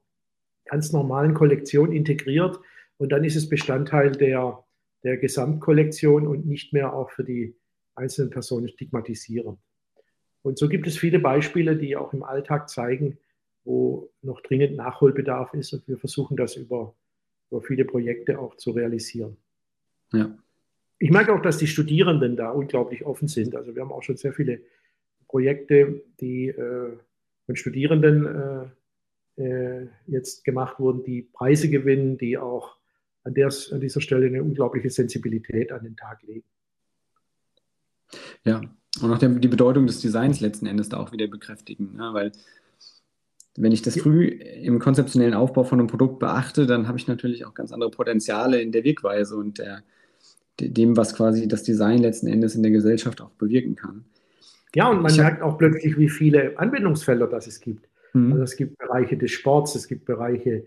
ganz normalen Kollektion integriert und dann ist es Bestandteil der, der Gesamtkollektion und nicht mehr auch für die einzelnen Personen stigmatisieren. Und so gibt es viele Beispiele, die auch im Alltag zeigen, wo noch dringend Nachholbedarf ist und wir versuchen das über, über viele Projekte auch zu realisieren. Ja. Ich merke auch, dass die Studierenden da unglaublich offen sind. Also wir haben auch schon sehr viele Projekte, die äh, von Studierenden äh, äh, jetzt gemacht wurden, die Preise gewinnen, die auch an, der, an dieser Stelle eine unglaubliche Sensibilität an den Tag legen.
Ja, und auch der, die Bedeutung des Designs letzten Endes da auch wieder bekräftigen, ne? weil wenn ich das früh im konzeptionellen Aufbau von einem Produkt beachte, dann habe ich natürlich auch ganz andere Potenziale in der Wirkweise und der, dem, was quasi das Design letzten Endes in der Gesellschaft auch bewirken kann.
Ja, und man ich merkt auch plötzlich, wie viele Anwendungsfelder das es gibt. Mhm. Also es gibt Bereiche des Sports, es gibt Bereiche,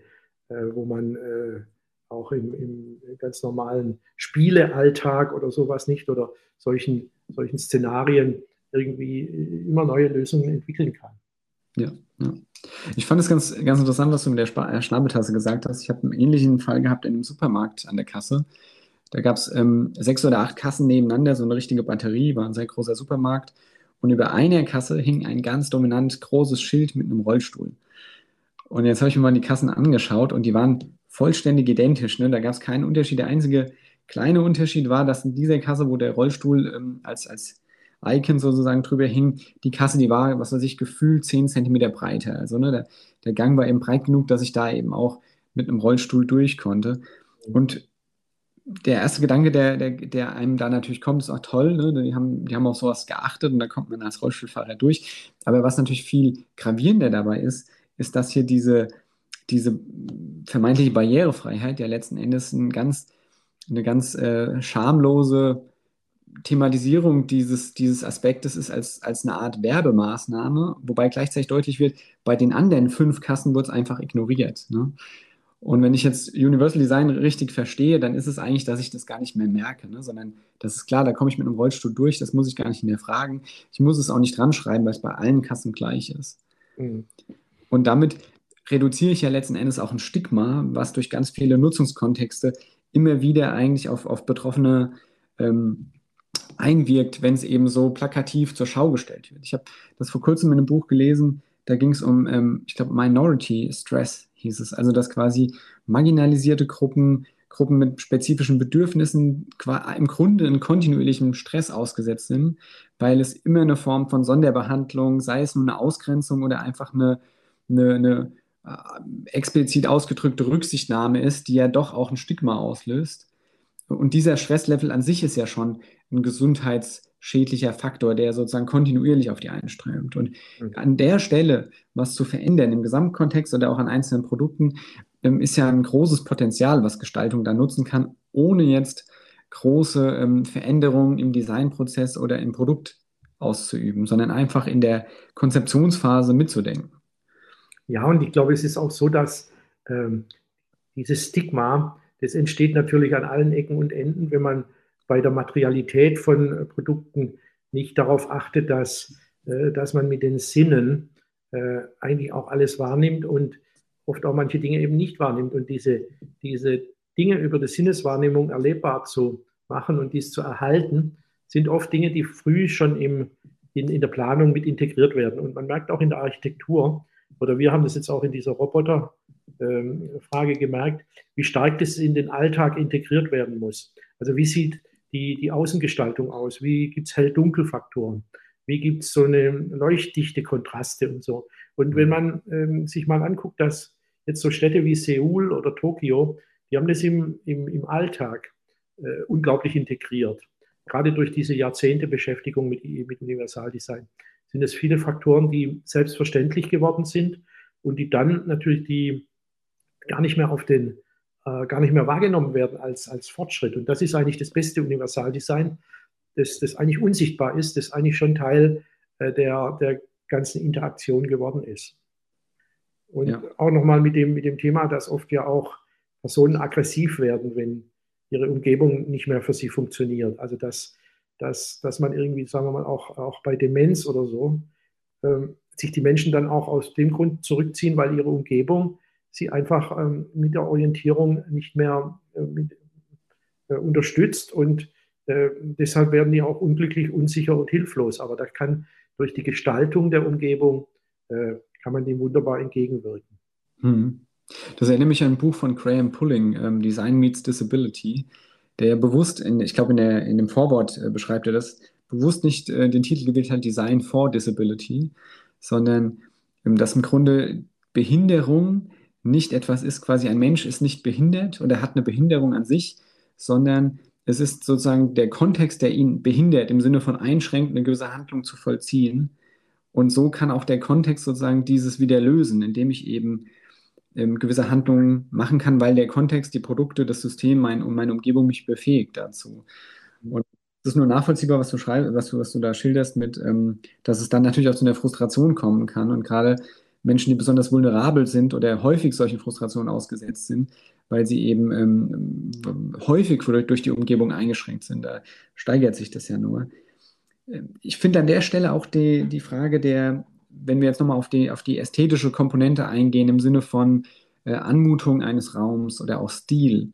äh, wo man äh, auch im, im, ganz normalen Spielealltag oder sowas nicht oder solchen, solchen Szenarien irgendwie immer neue Lösungen entwickeln kann.
Ja, ja. Ich fand es ganz, ganz interessant, was du mit der Sp äh, Schnabeltasse gesagt hast. Ich habe einen ähnlichen Fall gehabt in einem Supermarkt an der Kasse. Da gab es ähm, sechs oder acht Kassen nebeneinander, so eine richtige Batterie, war ein sehr großer Supermarkt. Und über einer Kasse hing ein ganz dominant großes Schild mit einem Rollstuhl. Und jetzt habe ich mir mal die Kassen angeschaut und die waren vollständig identisch. Ne? Da gab es keinen Unterschied. Der einzige kleine Unterschied war, dass in dieser Kasse, wo der Rollstuhl ähm, als, als Icon sozusagen drüber hing. Die Kasse, die war, was weiß ich, gefühlt 10 Zentimeter breiter. Also ne, der, der Gang war eben breit genug, dass ich da eben auch mit einem Rollstuhl durch konnte. Und der erste Gedanke, der, der, der einem da natürlich kommt, ist auch toll. Ne? Die, haben, die haben auf sowas geachtet und da kommt man als Rollstuhlfahrer durch. Aber was natürlich viel gravierender dabei ist, ist, dass hier diese, diese vermeintliche Barrierefreiheit ja letzten Endes ein ganz, eine ganz äh, schamlose Thematisierung dieses, dieses Aspektes ist als, als eine Art Werbemaßnahme, wobei gleichzeitig deutlich wird, bei den anderen fünf Kassen wird es einfach ignoriert. Ne? Und wenn ich jetzt Universal Design richtig verstehe, dann ist es eigentlich, dass ich das gar nicht mehr merke, ne? sondern das ist klar, da komme ich mit einem Rollstuhl durch, das muss ich gar nicht mehr fragen. Ich muss es auch nicht dran schreiben, weil es bei allen Kassen gleich ist. Mhm. Und damit reduziere ich ja letzten Endes auch ein Stigma, was durch ganz viele Nutzungskontexte immer wieder eigentlich auf, auf Betroffene ähm, einwirkt, wenn es eben so plakativ zur Schau gestellt wird. Ich habe das vor kurzem in einem Buch gelesen, da ging es um, ähm, ich glaube, Minority Stress hieß es. Also, dass quasi marginalisierte Gruppen, Gruppen mit spezifischen Bedürfnissen im Grunde in kontinuierlichem Stress ausgesetzt sind, weil es immer eine Form von Sonderbehandlung, sei es nur eine Ausgrenzung oder einfach eine, eine, eine äh, explizit ausgedrückte Rücksichtnahme ist, die ja doch auch ein Stigma auslöst. Und dieser Stresslevel an sich ist ja schon ein gesundheitsschädlicher Faktor, der sozusagen kontinuierlich auf die einströmt. Und mhm. an der Stelle was zu verändern im Gesamtkontext oder auch an einzelnen Produkten ähm, ist ja ein großes Potenzial, was Gestaltung da nutzen kann, ohne jetzt große ähm, Veränderungen im Designprozess oder im Produkt auszuüben, sondern einfach in der Konzeptionsphase mitzudenken.
Ja, und ich glaube, es ist auch so, dass ähm, dieses Stigma, das entsteht natürlich an allen Ecken und Enden, wenn man bei der Materialität von äh, Produkten nicht darauf achtet, dass, äh, dass man mit den Sinnen äh, eigentlich auch alles wahrnimmt und oft auch manche Dinge eben nicht wahrnimmt. Und diese, diese Dinge über die Sinneswahrnehmung erlebbar zu machen und dies zu erhalten, sind oft Dinge, die früh schon im, in, in der Planung mit integriert werden. Und man merkt auch in der Architektur, oder wir haben das jetzt auch in dieser Roboterfrage ähm, gemerkt, wie stark das in den Alltag integriert werden muss. Also wie sieht die, die Außengestaltung aus? Wie gibt es Hell-Dunkel-Faktoren? Wie gibt es so eine leuchtdichte Kontraste und so? Und wenn man ähm, sich mal anguckt, dass jetzt so Städte wie Seoul oder Tokio, die haben das im, im, im Alltag äh, unglaublich integriert. Gerade durch diese Jahrzehnte Beschäftigung mit, mit Universaldesign sind es viele Faktoren, die selbstverständlich geworden sind und die dann natürlich die gar nicht mehr auf den, äh, gar nicht mehr wahrgenommen werden als, als Fortschritt. Und das ist eigentlich das beste Universaldesign, das, das eigentlich unsichtbar ist, das eigentlich schon Teil äh, der, der ganzen Interaktion geworden ist. Und ja. auch nochmal mit dem, mit dem Thema, dass oft ja auch Personen aggressiv werden, wenn ihre Umgebung nicht mehr für sie funktioniert. Also dass dass, dass man irgendwie, sagen wir mal, auch, auch bei Demenz oder so, ähm, sich die Menschen dann auch aus dem Grund zurückziehen, weil ihre Umgebung sie einfach ähm, mit der Orientierung nicht mehr äh, mit, äh, unterstützt und äh, deshalb werden die auch unglücklich, unsicher und hilflos. Aber da kann durch die Gestaltung der Umgebung, äh, kann man dem wunderbar entgegenwirken.
Hm. Das erinnert mich an ein Buch von Graham Pulling, ähm, Design Meets Disability der bewusst, in, ich glaube, in, in dem Vorwort äh, beschreibt er das, bewusst nicht äh, den Titel gewählt hat, Design for Disability, sondern ähm, dass im Grunde Behinderung nicht etwas ist, quasi ein Mensch ist nicht behindert oder hat eine Behinderung an sich, sondern es ist sozusagen der Kontext, der ihn behindert, im Sinne von einschränkt, eine gewisse Handlung zu vollziehen. Und so kann auch der Kontext sozusagen dieses wieder lösen, indem ich eben ähm, gewisse Handlungen machen kann, weil der Kontext, die Produkte, das System mein, und meine Umgebung mich befähigt dazu. Und es ist nur nachvollziehbar, was du schreibst, was du, was du da schilderst, mit, ähm, dass es dann natürlich auch zu einer Frustration kommen kann. Und gerade Menschen, die besonders vulnerabel sind oder häufig solchen Frustrationen ausgesetzt sind, weil sie eben ähm, häufig durch die Umgebung eingeschränkt sind. Da steigert sich das ja nur. Ähm, ich finde an der Stelle auch die, die Frage der, wenn wir jetzt nochmal auf die, auf die ästhetische Komponente eingehen, im Sinne von äh, Anmutung eines Raums oder auch Stil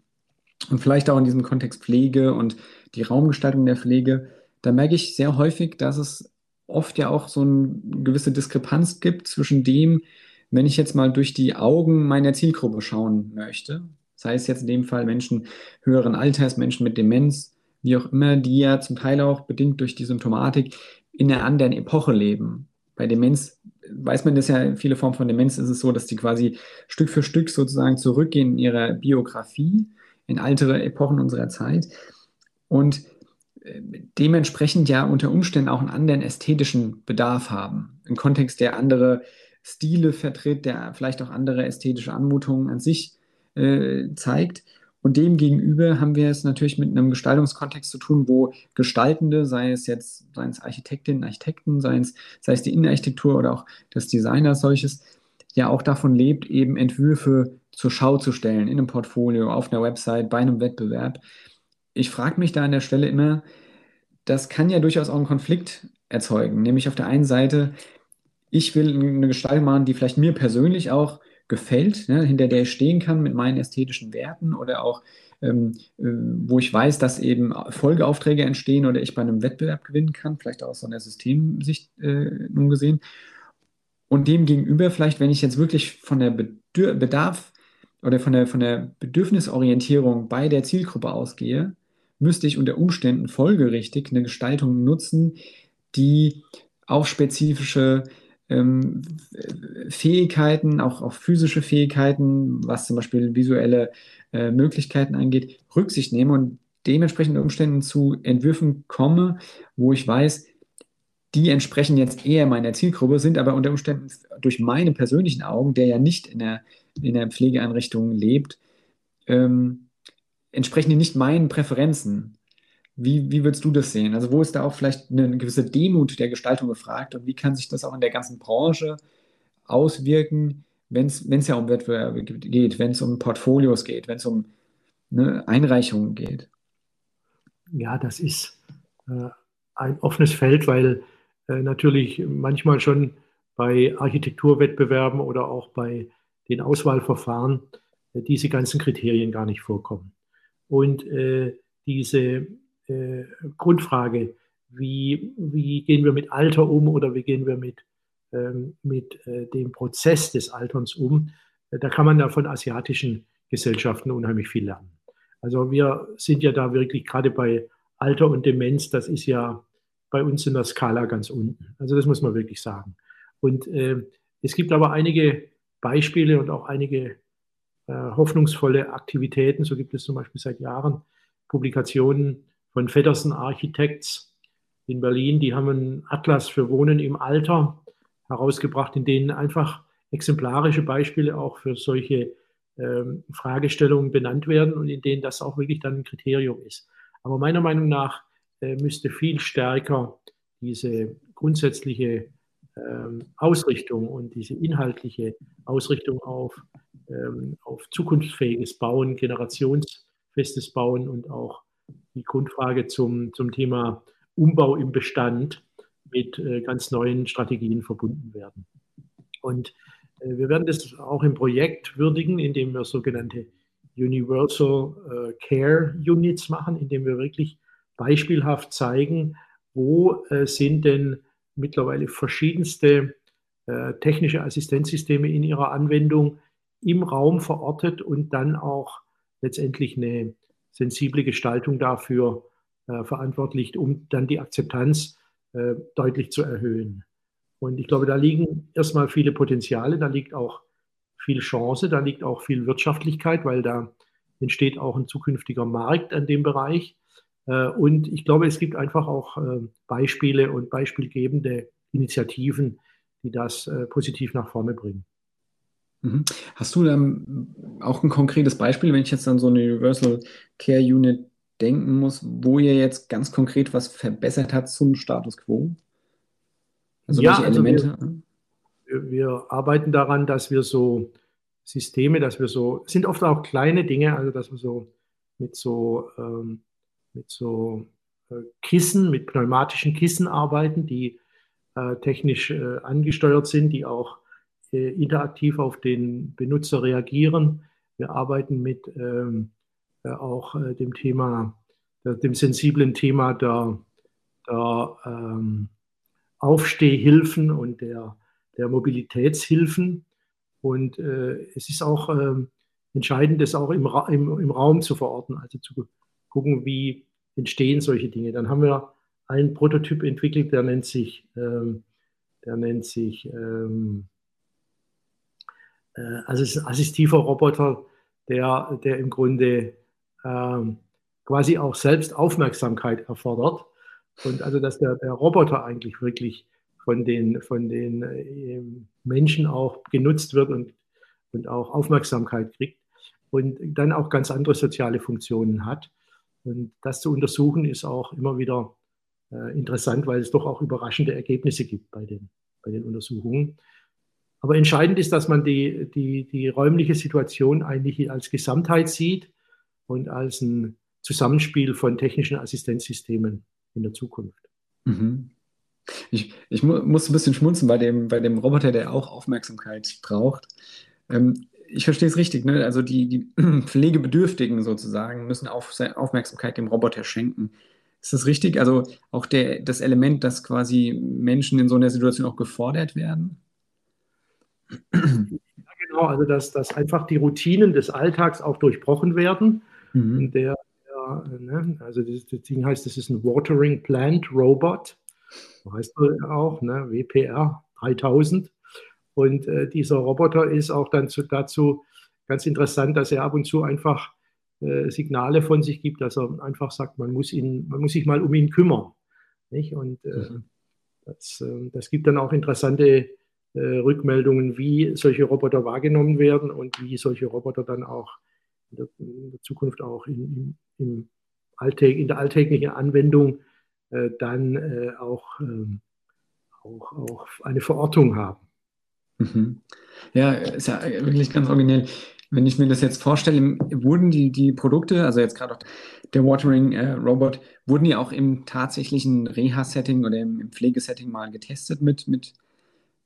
und vielleicht auch in diesem Kontext Pflege und die Raumgestaltung der Pflege, da merke ich sehr häufig, dass es oft ja auch so eine gewisse Diskrepanz gibt zwischen dem, wenn ich jetzt mal durch die Augen meiner Zielgruppe schauen möchte, sei es jetzt in dem Fall Menschen höheren Alters, Menschen mit Demenz, wie auch immer, die ja zum Teil auch bedingt durch die Symptomatik in einer anderen Epoche leben. Bei Demenz weiß man das ja, viele Formen von Demenz ist es so, dass die quasi Stück für Stück sozusagen zurückgehen in ihrer Biografie, in ältere Epochen unserer Zeit und dementsprechend ja unter Umständen auch einen anderen ästhetischen Bedarf haben. Im Kontext, der andere Stile vertritt, der vielleicht auch andere ästhetische Anmutungen an sich äh, zeigt. Und demgegenüber haben wir es natürlich mit einem Gestaltungskontext zu tun, wo Gestaltende, sei es jetzt, seien es Architektinnen, Architekten, sei es, sei es die Innenarchitektur oder auch das Design als solches, ja auch davon lebt, eben Entwürfe zur Schau zu stellen, in einem Portfolio, auf einer Website, bei einem Wettbewerb. Ich frage mich da an der Stelle immer, das kann ja durchaus auch einen Konflikt erzeugen, nämlich auf der einen Seite, ich will eine Gestaltung machen, die vielleicht mir persönlich auch gefällt, ne, hinter der ich stehen kann mit meinen ästhetischen Werten oder auch, ähm, äh, wo ich weiß, dass eben Folgeaufträge entstehen oder ich bei einem Wettbewerb gewinnen kann, vielleicht auch aus so einer Systemsicht äh, nun gesehen. Und dem gegenüber vielleicht, wenn ich jetzt wirklich von der Bedür Bedarf oder von der, von der Bedürfnisorientierung bei der Zielgruppe ausgehe, müsste ich unter Umständen folgerichtig eine Gestaltung nutzen, die auch spezifische ähm, Fähigkeiten, auch auf physische Fähigkeiten, was zum Beispiel visuelle äh, Möglichkeiten angeht, Rücksicht nehme und dementsprechend Umständen zu Entwürfen komme, wo ich weiß, die entsprechen jetzt eher meiner Zielgruppe, sind aber unter Umständen durch meine persönlichen Augen, der ja nicht in der, in der Pflegeeinrichtung lebt, ähm, entsprechen die nicht meinen Präferenzen. Wie, wie würdest du das sehen? Also wo ist da auch vielleicht eine gewisse Demut der Gestaltung gefragt und wie kann sich das auch in der ganzen Branche auswirken, wenn es ja um Wettbewerbe geht, wenn es um Portfolios geht, wenn es um ne, Einreichungen geht?
Ja, das ist äh, ein offenes Feld, weil äh, natürlich manchmal schon bei Architekturwettbewerben oder auch bei den Auswahlverfahren äh, diese ganzen Kriterien gar nicht vorkommen. Und äh, diese äh, Grundfrage, wie, wie gehen wir mit Alter um oder wie gehen wir mit, ähm, mit äh, dem Prozess des Alterns um, da kann man da von asiatischen Gesellschaften unheimlich viel lernen. Also wir sind ja da wirklich gerade bei Alter und Demenz, das ist ja bei uns in der Skala ganz unten. Also das muss man wirklich sagen. Und äh, es gibt aber einige Beispiele und auch einige hoffnungsvolle Aktivitäten. So gibt es zum Beispiel seit Jahren Publikationen von Feddersen Architects in Berlin. Die haben einen Atlas für Wohnen im Alter herausgebracht, in denen einfach exemplarische Beispiele auch für solche ähm, Fragestellungen benannt werden und in denen das auch wirklich dann ein Kriterium ist. Aber meiner Meinung nach äh, müsste viel stärker diese grundsätzliche Ausrichtung und diese inhaltliche Ausrichtung auf, ähm, auf zukunftsfähiges Bauen, generationsfestes Bauen und auch die Grundfrage zum, zum Thema Umbau im Bestand mit äh, ganz neuen Strategien verbunden werden. Und äh, wir werden das auch im Projekt würdigen, indem wir sogenannte Universal äh, Care Units machen, indem wir wirklich beispielhaft zeigen, wo sind denn mittlerweile verschiedenste äh, technische Assistenzsysteme in ihrer Anwendung im Raum verortet und dann auch letztendlich eine sensible Gestaltung dafür äh, verantwortlich, um dann die Akzeptanz äh, deutlich zu erhöhen. Und ich glaube, da liegen erstmal viele Potenziale, da liegt auch viel Chance, da liegt auch viel Wirtschaftlichkeit, weil da entsteht auch ein zukünftiger Markt an dem Bereich. Äh, und ich glaube, es gibt einfach auch äh, Beispiele und beispielgebende Initiativen, die das äh, positiv nach vorne bringen.
Mhm. Hast du dann auch ein konkretes Beispiel, wenn ich jetzt an so eine Universal Care Unit denken muss, wo ihr jetzt ganz konkret was verbessert habt zum Status quo?
Also ja, welche also Elemente? Wir, wir, arbeiten daran, dass wir so Systeme, dass wir so, sind oft auch kleine Dinge, also dass wir so mit so, ähm, mit so äh, Kissen, mit pneumatischen Kissen arbeiten, die äh, technisch äh, angesteuert sind, die auch äh, interaktiv auf den Benutzer reagieren. Wir arbeiten mit ähm, äh, auch äh, dem Thema, dem sensiblen Thema der, der ähm, Aufstehhilfen und der, der Mobilitätshilfen. Und äh, es ist auch äh, entscheidend, das auch im, Ra im, im Raum zu verorten, also zu gucken, wie entstehen solche Dinge. Dann haben wir einen Prototyp entwickelt, der nennt sich, ähm, der nennt sich, ähm, äh, also es ist ein assistiver Roboter, der, der im Grunde ähm, quasi auch selbst Aufmerksamkeit erfordert. Und also, dass der, der Roboter eigentlich wirklich von den, von den äh, Menschen auch genutzt wird und, und auch Aufmerksamkeit kriegt und dann auch ganz andere soziale Funktionen hat. Und das zu untersuchen ist auch immer wieder äh, interessant, weil es doch auch überraschende Ergebnisse gibt bei den, bei den Untersuchungen. Aber entscheidend ist, dass man die, die, die räumliche Situation eigentlich als Gesamtheit sieht und als ein Zusammenspiel von technischen Assistenzsystemen in der Zukunft. Mhm.
Ich, ich mu muss ein bisschen schmunzen bei dem, bei dem Roboter, der auch Aufmerksamkeit braucht. Ähm, ich verstehe es richtig, ne? Also die, die Pflegebedürftigen sozusagen müssen auf, Aufmerksamkeit dem Roboter schenken. Ist das richtig? Also auch der, das Element, dass quasi Menschen in so einer Situation auch gefordert werden?
Ja, genau, also dass, dass einfach die Routinen des Alltags auch durchbrochen werden. Mhm. Der, der, ne? also das, das, Ding heißt, das ist ein Watering Plant Robot, heißt er auch, ne? WPR 3000. Und äh, dieser Roboter ist auch dann zu, dazu ganz interessant, dass er ab und zu einfach äh, Signale von sich gibt, dass er einfach sagt, man muss, ihn, man muss sich mal um ihn kümmern. Nicht? Und äh, mhm. das, ähm, das gibt dann auch interessante äh, Rückmeldungen, wie solche Roboter wahrgenommen werden und wie solche Roboter dann auch in der, in der Zukunft auch in, in, Alltag, in der alltäglichen Anwendung äh, dann äh, auch, ähm, auch, auch eine Verortung haben.
Mhm. Ja, ist ja wirklich ganz originell. Wenn ich mir das jetzt vorstelle, wurden die, die Produkte, also jetzt gerade auch der Watering äh, Robot, wurden die auch im tatsächlichen Reha-Setting oder im, im Pflegesetting mal getestet mit, mit,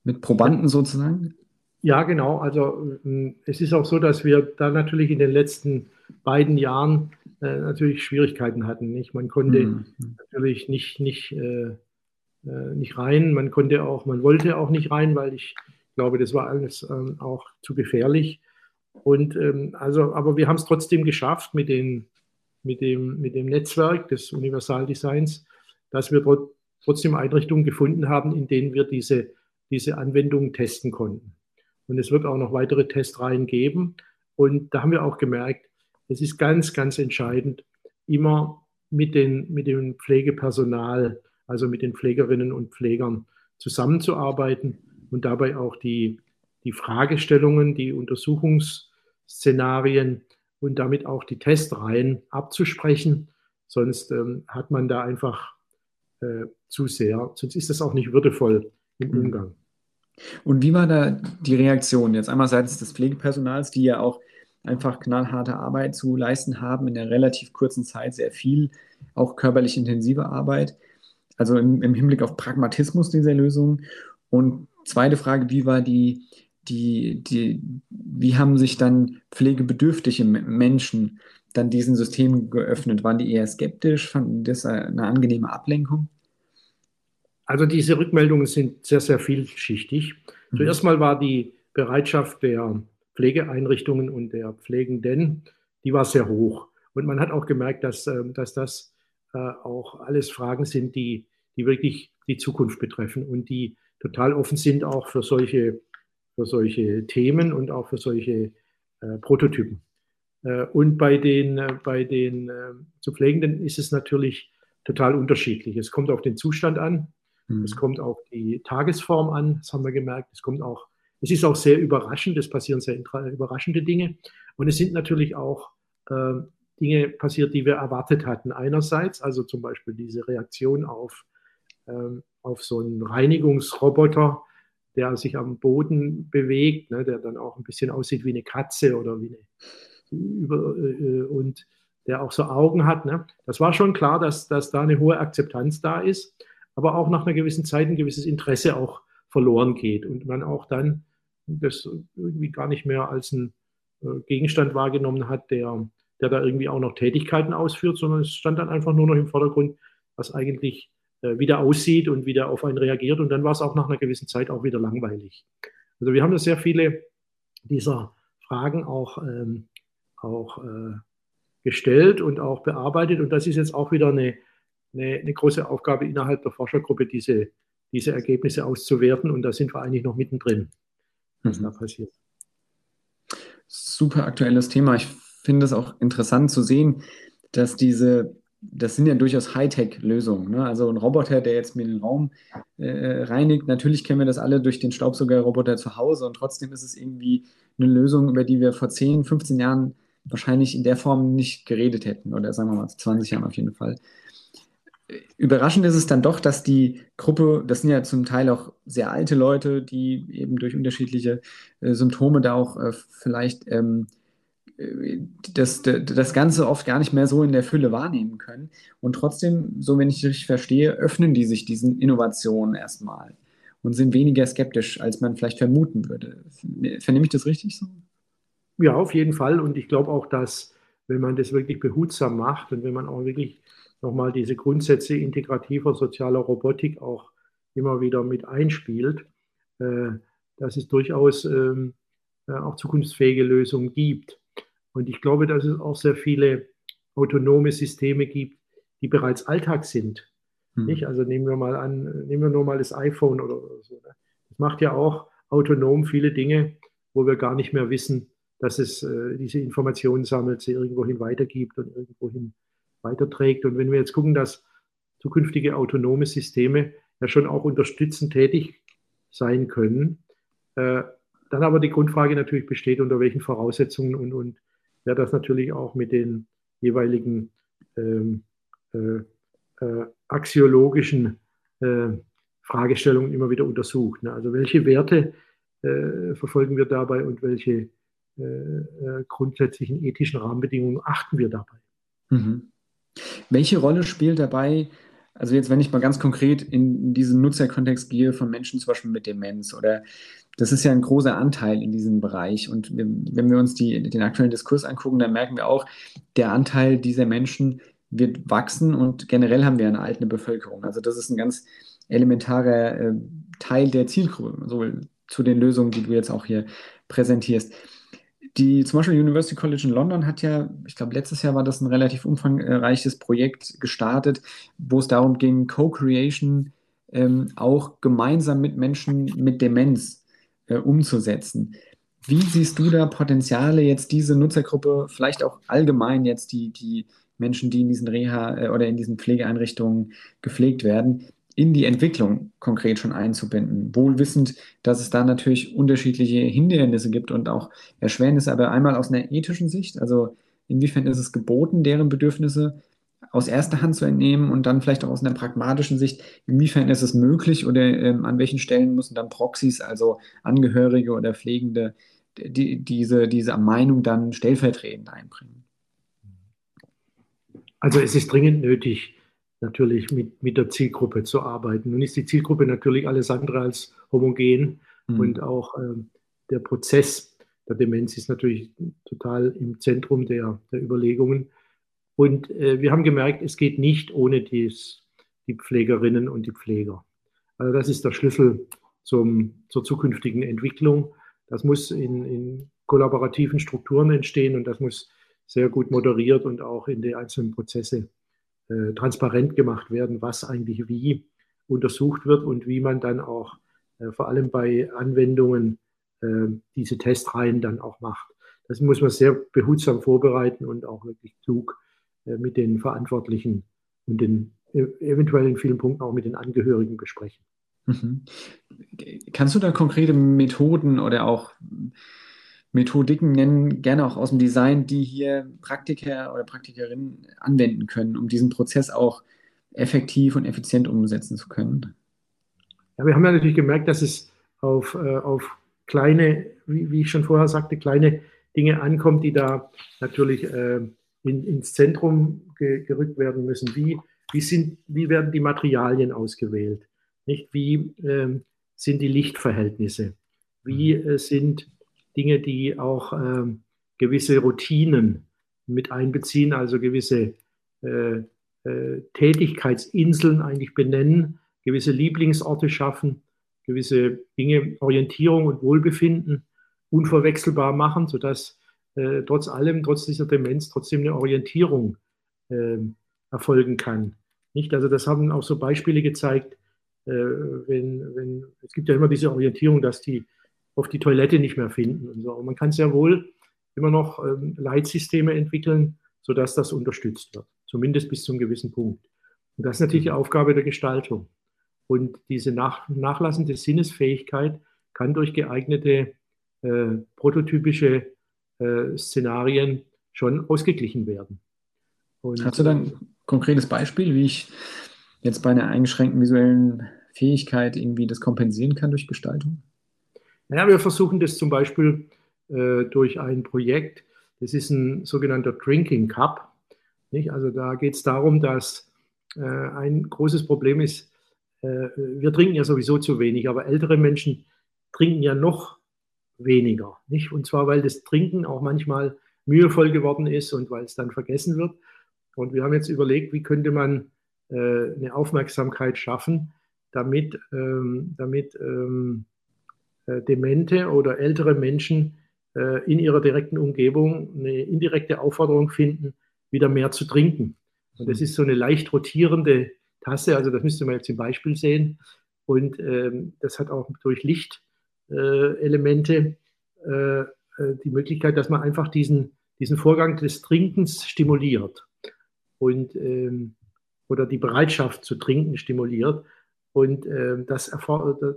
mit Probanden sozusagen?
Ja, genau. Also ähm, es ist auch so, dass wir da natürlich in den letzten beiden Jahren äh, natürlich Schwierigkeiten hatten. Nicht? Man konnte mhm. natürlich nicht, nicht, äh, äh, nicht rein, man konnte auch, man wollte auch nicht rein, weil ich glaube, das war alles ähm, auch zu gefährlich. Und ähm, also, aber wir haben es trotzdem geschafft mit, den, mit, dem, mit dem Netzwerk des Universaldesigns, dass wir trotzdem Einrichtungen gefunden haben, in denen wir diese, diese Anwendungen testen konnten. Und es wird auch noch weitere Testreihen geben. Und da haben wir auch gemerkt, es ist ganz, ganz entscheidend, immer mit, den, mit dem Pflegepersonal, also mit den Pflegerinnen und Pflegern zusammenzuarbeiten und dabei auch die, die Fragestellungen, die Untersuchungsszenarien und damit auch die Testreihen abzusprechen. Sonst ähm, hat man da einfach äh, zu sehr, sonst ist das auch nicht würdevoll im mhm. Umgang.
Und wie war da die Reaktion jetzt einmal seitens des Pflegepersonals, die ja auch einfach knallharte Arbeit zu leisten haben, in der relativ kurzen Zeit sehr viel, auch körperlich intensive Arbeit, also im, im Hinblick auf Pragmatismus dieser Lösung. Und zweite Frage, wie war die, die, die, wie haben sich dann pflegebedürftige Menschen dann diesen Systemen geöffnet? Waren die eher skeptisch? Fanden das eine angenehme Ablenkung?
Also diese Rückmeldungen sind sehr, sehr vielschichtig. Mhm. Zuerst mal war die Bereitschaft der Pflegeeinrichtungen und der Pflegenden, die war sehr hoch. Und man hat auch gemerkt, dass, ähm, dass das äh, auch alles Fragen sind, die, die wirklich die Zukunft betreffen und die total offen sind auch für solche, für solche Themen und auch für solche äh, Prototypen. Äh, und bei den, äh, bei den äh, zu Pflegenden ist es natürlich total unterschiedlich. Es kommt auf den Zustand an, mhm. es kommt auf die Tagesform an, das haben wir gemerkt, es kommt auch, es ist auch sehr überraschend, es passieren sehr überraschende Dinge. Und es sind natürlich auch äh, Dinge passiert, die wir erwartet hatten. Einerseits, also zum Beispiel diese Reaktion auf ähm, auf so einen Reinigungsroboter, der sich am Boden bewegt, ne, der dann auch ein bisschen aussieht wie eine Katze oder wie eine über, äh, und der auch so Augen hat. Ne? Das war schon klar, dass, dass da eine hohe Akzeptanz da ist, aber auch nach einer gewissen Zeit ein gewisses Interesse auch verloren geht und man auch dann das irgendwie gar nicht mehr als ein äh, Gegenstand wahrgenommen hat, der, der da irgendwie auch noch Tätigkeiten ausführt, sondern es stand dann einfach nur noch im Vordergrund, was eigentlich äh, wie der aussieht und wie der auf einen reagiert. Und dann war es auch nach einer gewissen Zeit auch wieder langweilig. Also wir haben da sehr viele dieser Fragen auch, ähm, auch äh, gestellt und auch bearbeitet. Und das ist jetzt auch wieder eine, eine, eine große Aufgabe innerhalb der Forschergruppe, diese, diese Ergebnisse auszuwerten. Und da sind wir eigentlich noch mittendrin, was mhm. da passiert.
Super aktuelles Thema. Ich finde es auch interessant zu sehen, dass diese, das sind ja durchaus Hightech-Lösungen. Ne? Also ein Roboter, der jetzt mir den Raum äh, reinigt, natürlich kennen wir das alle durch den Staubsaugerroboter zu Hause und trotzdem ist es irgendwie eine Lösung, über die wir vor 10, 15 Jahren wahrscheinlich in der Form nicht geredet hätten oder sagen wir mal 20 Jahren auf jeden Fall. Überraschend ist es dann doch, dass die Gruppe, das sind ja zum Teil auch sehr alte Leute, die eben durch unterschiedliche äh, Symptome da auch äh, vielleicht ähm, äh, das, das Ganze oft gar nicht mehr so in der Fülle wahrnehmen können. Und trotzdem, so wenn ich richtig verstehe, öffnen die sich diesen Innovationen erstmal und sind weniger skeptisch, als man vielleicht vermuten würde. Vernehme ich das richtig so?
Ja, auf jeden Fall. Und ich glaube auch, dass wenn man das wirklich behutsam macht und wenn man auch wirklich nochmal diese Grundsätze integrativer sozialer Robotik auch immer wieder mit einspielt, äh, dass es durchaus ähm, äh, auch zukunftsfähige Lösungen gibt. Und ich glaube, dass es auch sehr viele autonome Systeme gibt, die bereits Alltag sind. Hm. Nicht? Also nehmen wir mal an, nehmen wir nur mal das iPhone oder, so. Ne? Das macht ja auch autonom viele Dinge, wo wir gar nicht mehr wissen, dass es äh, diese Informationen sammelt, sie irgendwohin weitergibt und irgendwohin weiterträgt. Und wenn wir jetzt gucken, dass zukünftige autonome Systeme ja schon auch unterstützend tätig sein können, äh, dann aber die Grundfrage natürlich besteht, unter welchen Voraussetzungen und, und ja, das natürlich auch mit den jeweiligen ähm, äh, äh, axiologischen äh, Fragestellungen immer wieder untersucht. Ne? Also welche Werte äh, verfolgen wir dabei und welche äh, äh, grundsätzlichen ethischen Rahmenbedingungen achten wir dabei.
Mhm. Welche Rolle spielt dabei, also jetzt, wenn ich mal ganz konkret in diesen Nutzerkontext gehe von Menschen zum Beispiel mit Demenz oder das ist ja ein großer Anteil in diesem Bereich. Und wenn wir uns die, den aktuellen Diskurs angucken, dann merken wir auch, der Anteil dieser Menschen wird wachsen und generell haben wir eine altende Bevölkerung. Also das ist ein ganz elementarer äh, Teil der Zielgruppe, so zu den Lösungen, die du jetzt auch hier präsentierst die zum Beispiel University College in London hat ja, ich glaube, letztes Jahr war das ein relativ umfangreiches Projekt gestartet, wo es darum ging, Co-Creation ähm, auch gemeinsam mit Menschen mit Demenz äh, umzusetzen. Wie siehst du da Potenziale jetzt diese Nutzergruppe, vielleicht auch allgemein jetzt die, die Menschen, die in diesen Reha äh, oder in diesen Pflegeeinrichtungen gepflegt werden, in die Entwicklung konkret schon einzubinden. Wohl wissend, dass es da natürlich unterschiedliche Hindernisse gibt und auch Erschwernisse, aber einmal aus einer ethischen Sicht, also inwiefern ist es geboten, deren Bedürfnisse aus erster Hand zu entnehmen und dann vielleicht auch aus einer pragmatischen Sicht, inwiefern ist es möglich oder ähm, an welchen Stellen müssen dann Proxys, also Angehörige oder Pflegende, die, diese, diese Meinung dann stellvertretend einbringen?
Also es ist dringend nötig, natürlich mit, mit der Zielgruppe zu arbeiten. Nun ist die Zielgruppe natürlich alles andere als homogen mhm. und auch äh, der Prozess der Demenz ist natürlich total im Zentrum der, der Überlegungen. Und äh, wir haben gemerkt, es geht nicht ohne dies, die Pflegerinnen und die Pfleger. Also das ist der Schlüssel zum, zur zukünftigen Entwicklung. Das muss in, in kollaborativen Strukturen entstehen und das muss sehr gut moderiert und auch in die einzelnen Prozesse äh, transparent gemacht werden, was eigentlich wie untersucht wird und wie man dann auch äh, vor allem bei Anwendungen äh, diese Testreihen dann auch macht. Das muss man sehr behutsam vorbereiten und auch wirklich klug äh, mit den Verantwortlichen und den e-, eventuell in vielen Punkten auch mit den Angehörigen besprechen. Mhm.
Kannst du da konkrete Methoden oder auch Methodiken nennen, gerne auch aus dem Design, die hier Praktiker oder Praktikerinnen anwenden können, um diesen Prozess auch effektiv und effizient umsetzen zu können?
Ja, wir haben ja natürlich gemerkt, dass es auf, äh, auf kleine, wie, wie, ich schon vorher sagte, kleine Dinge ankommt, die da natürlich äh, in, ins Zentrum ge, gerückt werden müssen. Wie, wie, sind, wie werden die Materialien ausgewählt? Nicht? Wie äh, sind die Lichtverhältnisse? Wie äh, sind Dinge, die auch äh, gewisse Routinen mit einbeziehen, also gewisse äh, äh, Tätigkeitsinseln eigentlich benennen, gewisse Lieblingsorte schaffen, gewisse Dinge, Orientierung und Wohlbefinden unverwechselbar machen, sodass äh, trotz allem, trotz dieser Demenz, trotzdem eine Orientierung äh, erfolgen kann. Nicht? Also das haben auch so Beispiele gezeigt, äh, wenn, wenn, es gibt ja immer diese Orientierung, dass die auf die Toilette nicht mehr finden und so. Und man kann sehr wohl immer noch ähm, Leitsysteme entwickeln, sodass das unterstützt wird, zumindest bis zu einem gewissen Punkt. Und das ist natürlich die mhm. Aufgabe der Gestaltung. Und diese nach, nachlassende Sinnesfähigkeit kann durch geeignete äh, prototypische äh, Szenarien schon ausgeglichen werden.
Und, Hast du dann ein konkretes Beispiel, wie ich jetzt bei einer eingeschränkten visuellen Fähigkeit irgendwie das kompensieren kann durch Gestaltung?
Naja, wir versuchen das zum Beispiel äh, durch ein Projekt, das ist ein sogenannter Drinking Cup. Nicht? Also da geht es darum, dass äh, ein großes Problem ist, äh, wir trinken ja sowieso zu wenig, aber ältere Menschen trinken ja noch weniger. Nicht? Und zwar, weil das Trinken auch manchmal mühevoll geworden ist und weil es dann vergessen wird. Und wir haben jetzt überlegt, wie könnte man äh, eine Aufmerksamkeit schaffen, damit, ähm, damit ähm, äh, demente oder ältere Menschen äh, in ihrer direkten Umgebung eine indirekte Aufforderung finden, wieder mehr zu trinken. Und das ist so eine leicht rotierende Tasse, also das müsste man jetzt im Beispiel sehen. Und ähm, das hat auch durch Lichtelemente äh, äh, die Möglichkeit, dass man einfach diesen, diesen Vorgang des Trinkens stimuliert und ähm, oder die Bereitschaft zu trinken stimuliert. Und äh, das,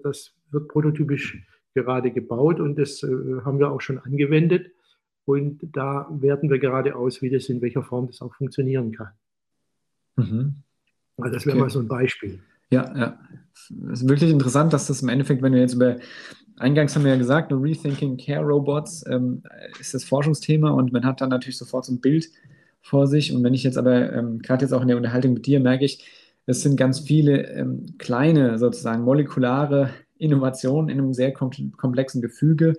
das wird prototypisch gerade gebaut und das äh, haben wir auch schon angewendet. Und da werten wir gerade aus, wie das in welcher Form das auch funktionieren kann. Mhm. Also das wäre okay. mal so ein Beispiel.
Ja, ja. Es ist wirklich interessant, dass das im Endeffekt, wenn wir jetzt über, eingangs haben wir ja gesagt, Rethinking Care Robots ähm, ist das Forschungsthema und man hat dann natürlich sofort so ein Bild vor sich. Und wenn ich jetzt aber, ähm, gerade jetzt auch in der Unterhaltung mit dir, merke ich, es sind ganz viele ähm, kleine, sozusagen molekulare Innovationen in einem sehr komplexen Gefüge,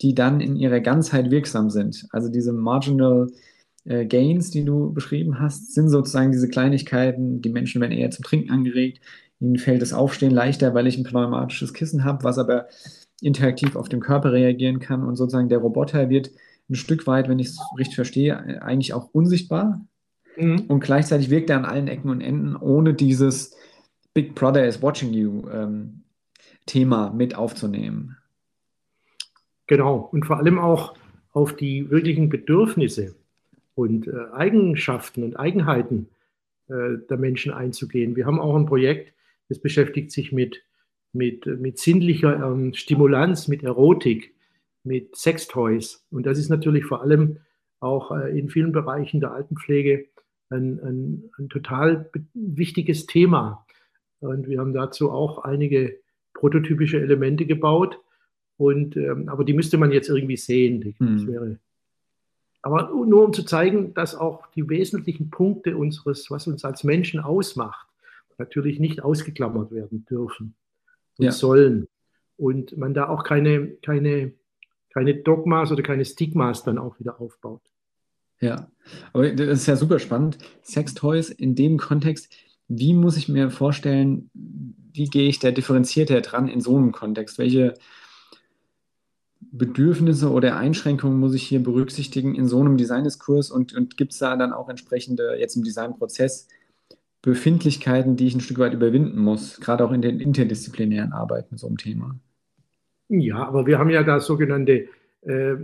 die dann in ihrer Ganzheit wirksam sind. Also diese Marginal äh, Gains, die du beschrieben hast, sind sozusagen diese Kleinigkeiten, die Menschen werden eher zum Trinken angeregt, ihnen fällt das Aufstehen leichter, weil ich ein pneumatisches Kissen habe, was aber interaktiv auf den Körper reagieren kann und sozusagen der Roboter wird ein Stück weit, wenn ich es richtig verstehe, eigentlich auch unsichtbar mhm. und gleichzeitig wirkt er an allen Ecken und Enden, ohne dieses Big Brother is watching you ähm, Thema mit aufzunehmen.
Genau, und vor allem auch auf die wirklichen Bedürfnisse und äh, Eigenschaften und Eigenheiten äh, der Menschen einzugehen. Wir haben auch ein Projekt, das beschäftigt sich mit, mit, mit sinnlicher ähm, Stimulanz, mit Erotik, mit Sextoys. Und das ist natürlich vor allem auch äh, in vielen Bereichen der Altenpflege ein, ein, ein total wichtiges Thema. Und wir haben dazu auch einige prototypische Elemente gebaut. Und, ähm, aber die müsste man jetzt irgendwie sehen. Das hm. wäre, aber nur um zu zeigen, dass auch die wesentlichen Punkte unseres, was uns als Menschen ausmacht, natürlich nicht ausgeklammert werden dürfen und ja. sollen. Und man da auch keine, keine, keine Dogmas oder keine Stigmas dann auch wieder aufbaut.
Ja, aber das ist ja super spannend. Sextoys in dem Kontext, wie muss ich mir vorstellen, wie gehe ich da differenzierter dran in so einem Kontext? Welche Bedürfnisse oder Einschränkungen muss ich hier berücksichtigen in so einem Designdiskurs und, und gibt es da dann auch entsprechende, jetzt im Designprozess, Befindlichkeiten, die ich ein Stück weit überwinden muss, gerade auch in den interdisziplinären Arbeiten so einem Thema?
Ja, aber wir haben ja da sogenannte äh,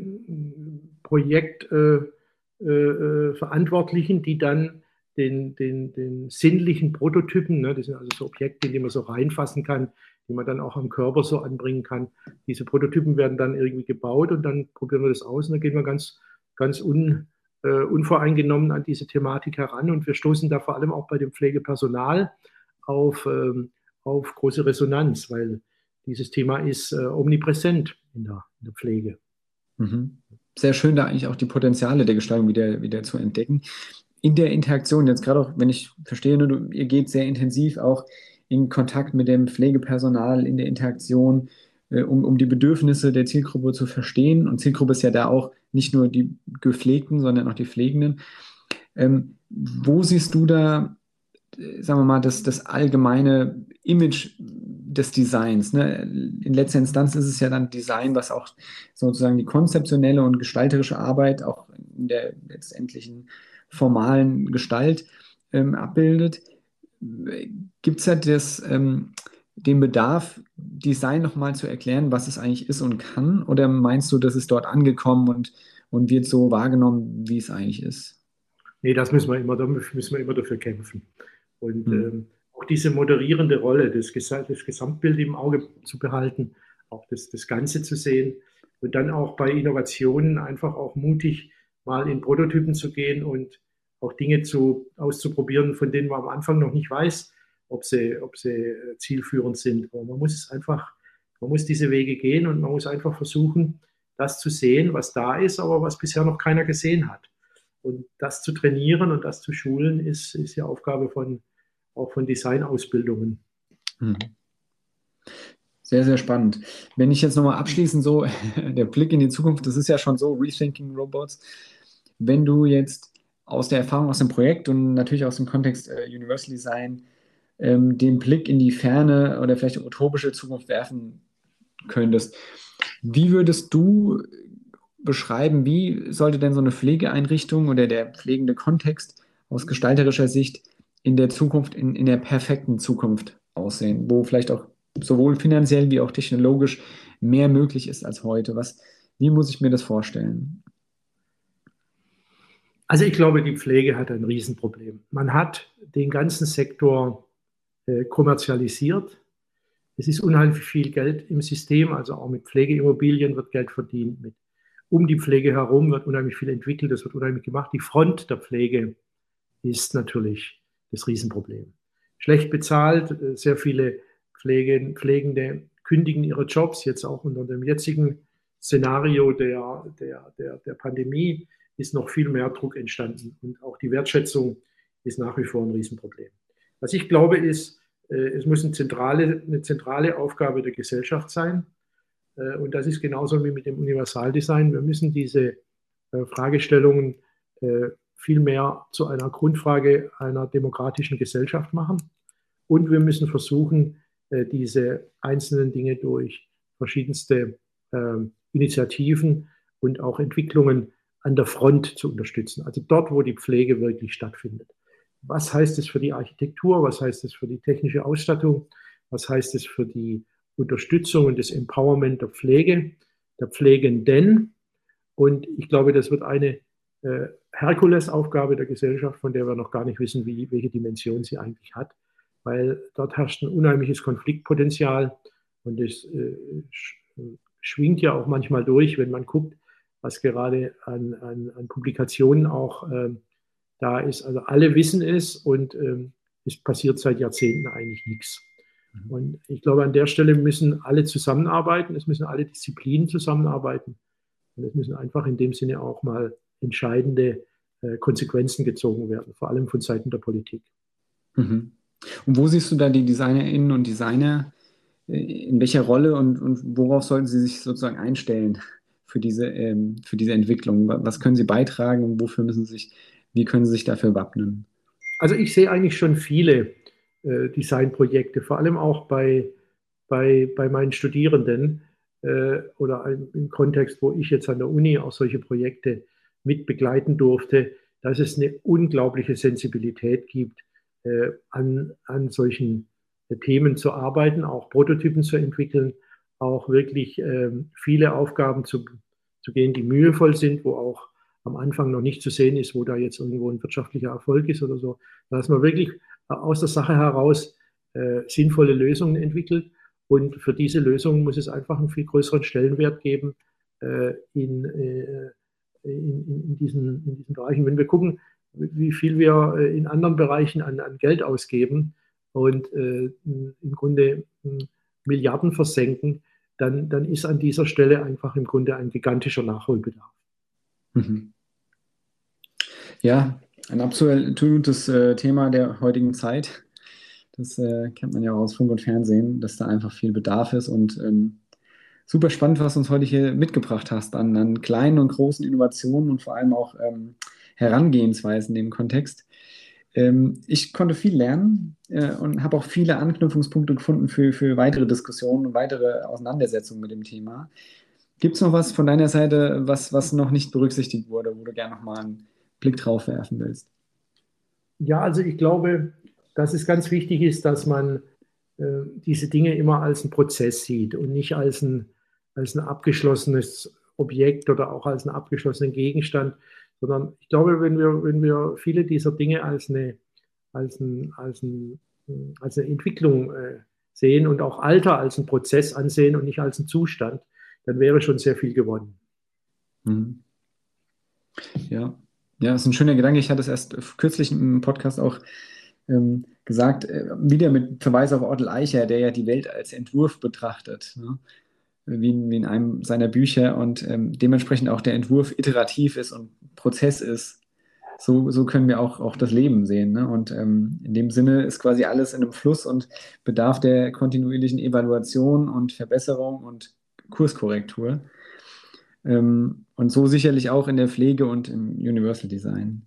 Projektverantwortlichen, äh, äh, die dann den, den, den sinnlichen Prototypen, ne, das sind also so Objekte, die man so reinfassen kann, die man dann auch am Körper so anbringen kann. Diese Prototypen werden dann irgendwie gebaut und dann probieren wir das aus und dann gehen wir ganz, ganz un, äh, unvoreingenommen an diese Thematik heran und wir stoßen da vor allem auch bei dem Pflegepersonal auf, ähm, auf große Resonanz, weil dieses Thema ist äh, omnipräsent in der, in der Pflege.
Mhm. Sehr schön, da eigentlich auch die Potenziale der Gestaltung wieder, wieder zu entdecken in der Interaktion, jetzt gerade auch, wenn ich verstehe, ne, du, ihr geht sehr intensiv auch in Kontakt mit dem Pflegepersonal, in der Interaktion, äh, um, um die Bedürfnisse der Zielgruppe zu verstehen. Und Zielgruppe ist ja da auch nicht nur die Gepflegten, sondern auch die Pflegenden. Ähm, wo siehst du da, äh, sagen wir mal, das, das allgemeine Image des Designs? Ne? In letzter Instanz ist es ja dann Design, was auch sozusagen die konzeptionelle und gestalterische Arbeit auch in der letztendlichen formalen Gestalt ähm, abbildet. gibt es ja das, ähm, den Bedarf, Design nochmal zu erklären, was es eigentlich ist und kann? Oder meinst du, das ist dort angekommen und, und wird so wahrgenommen, wie es eigentlich ist?
Nee, das müssen wir immer, da müssen wir immer dafür kämpfen. Und mhm. ähm, auch diese moderierende Rolle, das, das Gesamtbild im Auge zu behalten, auch das, das Ganze zu sehen und dann auch bei Innovationen einfach auch mutig mal in Prototypen zu gehen und auch Dinge zu, auszuprobieren, von denen man am Anfang noch nicht weiß, ob sie, ob sie äh, zielführend sind. Aber man muss es einfach, man muss diese Wege gehen und man muss einfach versuchen, das zu sehen, was da ist, aber was bisher noch keiner gesehen hat. Und das zu trainieren und das zu schulen, ist, ist ja Aufgabe von, auch von Designausbildungen. Hm.
Sehr, sehr spannend. Wenn ich jetzt nochmal abschließend so, der Blick in die Zukunft, das ist ja schon so, Rethinking Robots. Wenn du jetzt aus der Erfahrung aus dem Projekt und natürlich aus dem Kontext äh, Universal Design ähm, den Blick in die ferne oder vielleicht utopische Zukunft werfen könntest, wie würdest du beschreiben, wie sollte denn so eine Pflegeeinrichtung oder der pflegende Kontext aus gestalterischer Sicht in der Zukunft, in, in der perfekten Zukunft aussehen, wo vielleicht auch sowohl finanziell wie auch technologisch mehr möglich ist als heute? Was, wie muss ich mir das vorstellen?
Also ich glaube, die Pflege hat ein Riesenproblem. Man hat den ganzen Sektor äh, kommerzialisiert. Es ist unheimlich viel Geld im System, also auch mit Pflegeimmobilien wird Geld verdient. Mit, um die Pflege herum wird unheimlich viel entwickelt, das wird unheimlich gemacht. Die Front der Pflege ist natürlich das Riesenproblem. Schlecht bezahlt, äh, sehr viele Pflege, Pflegende kündigen ihre Jobs, jetzt auch unter dem jetzigen Szenario der, der, der, der Pandemie ist noch viel mehr Druck entstanden. Und auch die Wertschätzung ist nach wie vor ein Riesenproblem. Was ich glaube, ist, äh, es muss eine zentrale, eine zentrale Aufgabe der Gesellschaft sein. Äh, und das ist genauso wie mit dem Universaldesign. Wir müssen diese äh, Fragestellungen viel mehr zu einer Grundfrage einer demokratischen Gesellschaft machen. Und wir müssen versuchen, diese einzelnen Dinge durch verschiedenste Initiativen und auch Entwicklungen an der Front zu unterstützen, also dort, wo die Pflege wirklich stattfindet. Was heißt es für die Architektur? Was heißt es für die technische Ausstattung? Was heißt es für die Unterstützung und das Empowerment der Pflege, der Pflegenden? Und ich glaube, das wird eine äh, Herkulesaufgabe der Gesellschaft, von der wir noch gar nicht wissen, wie, welche Dimension sie eigentlich hat, weil dort herrscht ein unheimliches Konfliktpotenzial und es äh, schwingt ja auch manchmal durch, wenn man guckt, was gerade an, an, an Publikationen auch ähm, da ist. Also alle wissen es und ähm, es passiert seit Jahrzehnten eigentlich nichts. Mhm. Und ich glaube, an der Stelle müssen alle zusammenarbeiten, es müssen alle Disziplinen zusammenarbeiten. Und es müssen einfach in dem Sinne auch mal entscheidende äh, Konsequenzen gezogen werden, vor allem von Seiten der Politik.
Mhm. Und wo siehst du da die DesignerInnen und Designer? Äh, in welcher Rolle und, und worauf sollten sie sich sozusagen einstellen? Für diese, ähm, für diese Entwicklung? Was können Sie beitragen und wofür müssen Sie sich, wie können Sie sich dafür wappnen?
Also ich sehe eigentlich schon viele äh, Designprojekte, vor allem auch bei, bei, bei meinen Studierenden äh, oder im Kontext, wo ich jetzt an der Uni auch solche Projekte mit begleiten durfte, dass es eine unglaubliche Sensibilität gibt, äh, an, an solchen äh, Themen zu arbeiten, auch Prototypen zu entwickeln auch wirklich ähm, viele Aufgaben zu, zu gehen, die mühevoll sind, wo auch am Anfang noch nicht zu sehen ist, wo da jetzt irgendwo ein wirtschaftlicher Erfolg ist oder so, dass man wirklich aus der Sache heraus äh, sinnvolle Lösungen entwickelt. Und für diese Lösungen muss es einfach einen viel größeren Stellenwert geben äh, in, äh, in, in, diesen, in diesen Bereichen. Wenn wir gucken, wie viel wir äh, in anderen Bereichen an, an Geld ausgeben und äh, im Grunde Milliarden versenken, dann, dann ist an dieser Stelle einfach im Grunde ein gigantischer Nachholbedarf. Mhm.
Ja, ein absolutes äh, Thema der heutigen Zeit. Das äh, kennt man ja auch aus Funk und Fernsehen, dass da einfach viel Bedarf ist und ähm, super spannend, was du uns heute hier mitgebracht hast an, an kleinen und großen Innovationen und vor allem auch ähm, Herangehensweisen in dem Kontext. Ähm, ich konnte viel lernen äh, und habe auch viele Anknüpfungspunkte gefunden für, für weitere Diskussionen und weitere Auseinandersetzungen mit dem Thema. Gibt es noch was von deiner Seite, was, was noch nicht berücksichtigt wurde, wo du gerne noch mal einen Blick drauf werfen willst?
Ja, also ich glaube, dass es ganz wichtig ist, dass man äh, diese Dinge immer als einen Prozess sieht und nicht als ein, als ein abgeschlossenes Objekt oder auch als einen abgeschlossenen Gegenstand, sondern ich glaube, wenn wir, wenn wir viele dieser Dinge als eine, als ein, als ein, als eine Entwicklung äh, sehen und auch Alter als einen Prozess ansehen und nicht als einen Zustand, dann wäre schon sehr viel gewonnen.
Mhm. Ja, ja, das ist ein schöner Gedanke. Ich hatte es erst kürzlich im Podcast auch ähm, gesagt, äh, wieder mit Verweis auf Otto Eicher, der ja die Welt als Entwurf betrachtet, ne? Wie, in, wie, in, einem seiner Bücher und ähm, dementsprechend auch der Entwurf iterativ ist und Prozess ist. So, so können wir auch, auch das Leben sehen. Ne? Und ähm, in dem Sinne ist quasi alles in einem Fluss und bedarf der kontinuierlichen Evaluation und Verbesserung und Kurskorrektur. Ähm, und so sicherlich auch in der Pflege und im Universal Design.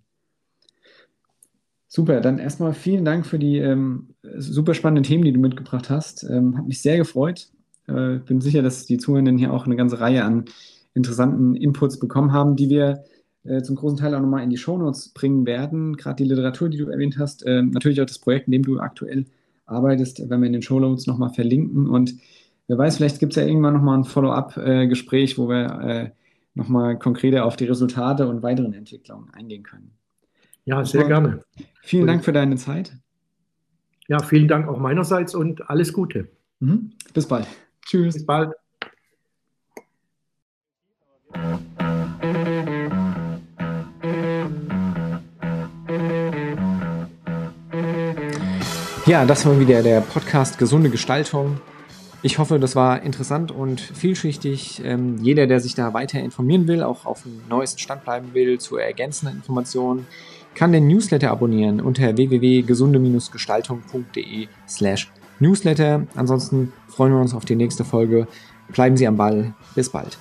Super, dann erstmal vielen Dank für die ähm, super spannenden Themen, die du mitgebracht hast. Ähm, hat mich sehr gefreut. Äh, bin sicher, dass die Zuhörenden hier auch eine ganze Reihe an interessanten Inputs bekommen haben, die wir äh, zum großen Teil auch nochmal in die Shownotes bringen werden. Gerade die Literatur, die du erwähnt hast, äh, natürlich auch das Projekt, in dem du aktuell arbeitest, wenn wir in den Shownotes nochmal verlinken. Und wer weiß, vielleicht gibt es ja irgendwann nochmal ein Follow-up-Gespräch, wo wir äh, nochmal konkreter auf die Resultate und weiteren Entwicklungen eingehen können.
Ja, sehr gerne.
Vielen Dank für deine Zeit.
Ja, vielen Dank auch meinerseits und alles Gute.
Mhm. Bis bald.
Tschüss. Bis bald.
Ja, das war wieder der Podcast Gesunde Gestaltung. Ich hoffe, das war interessant und vielschichtig. Ähm, jeder, der sich da weiter informieren will, auch auf dem neuesten Stand bleiben will, zu ergänzenden Informationen, kann den Newsletter abonnieren unter www.gesunde-gestaltung.de slash Newsletter. Ansonsten freuen wir uns auf die nächste Folge. Bleiben Sie am Ball. Bis bald.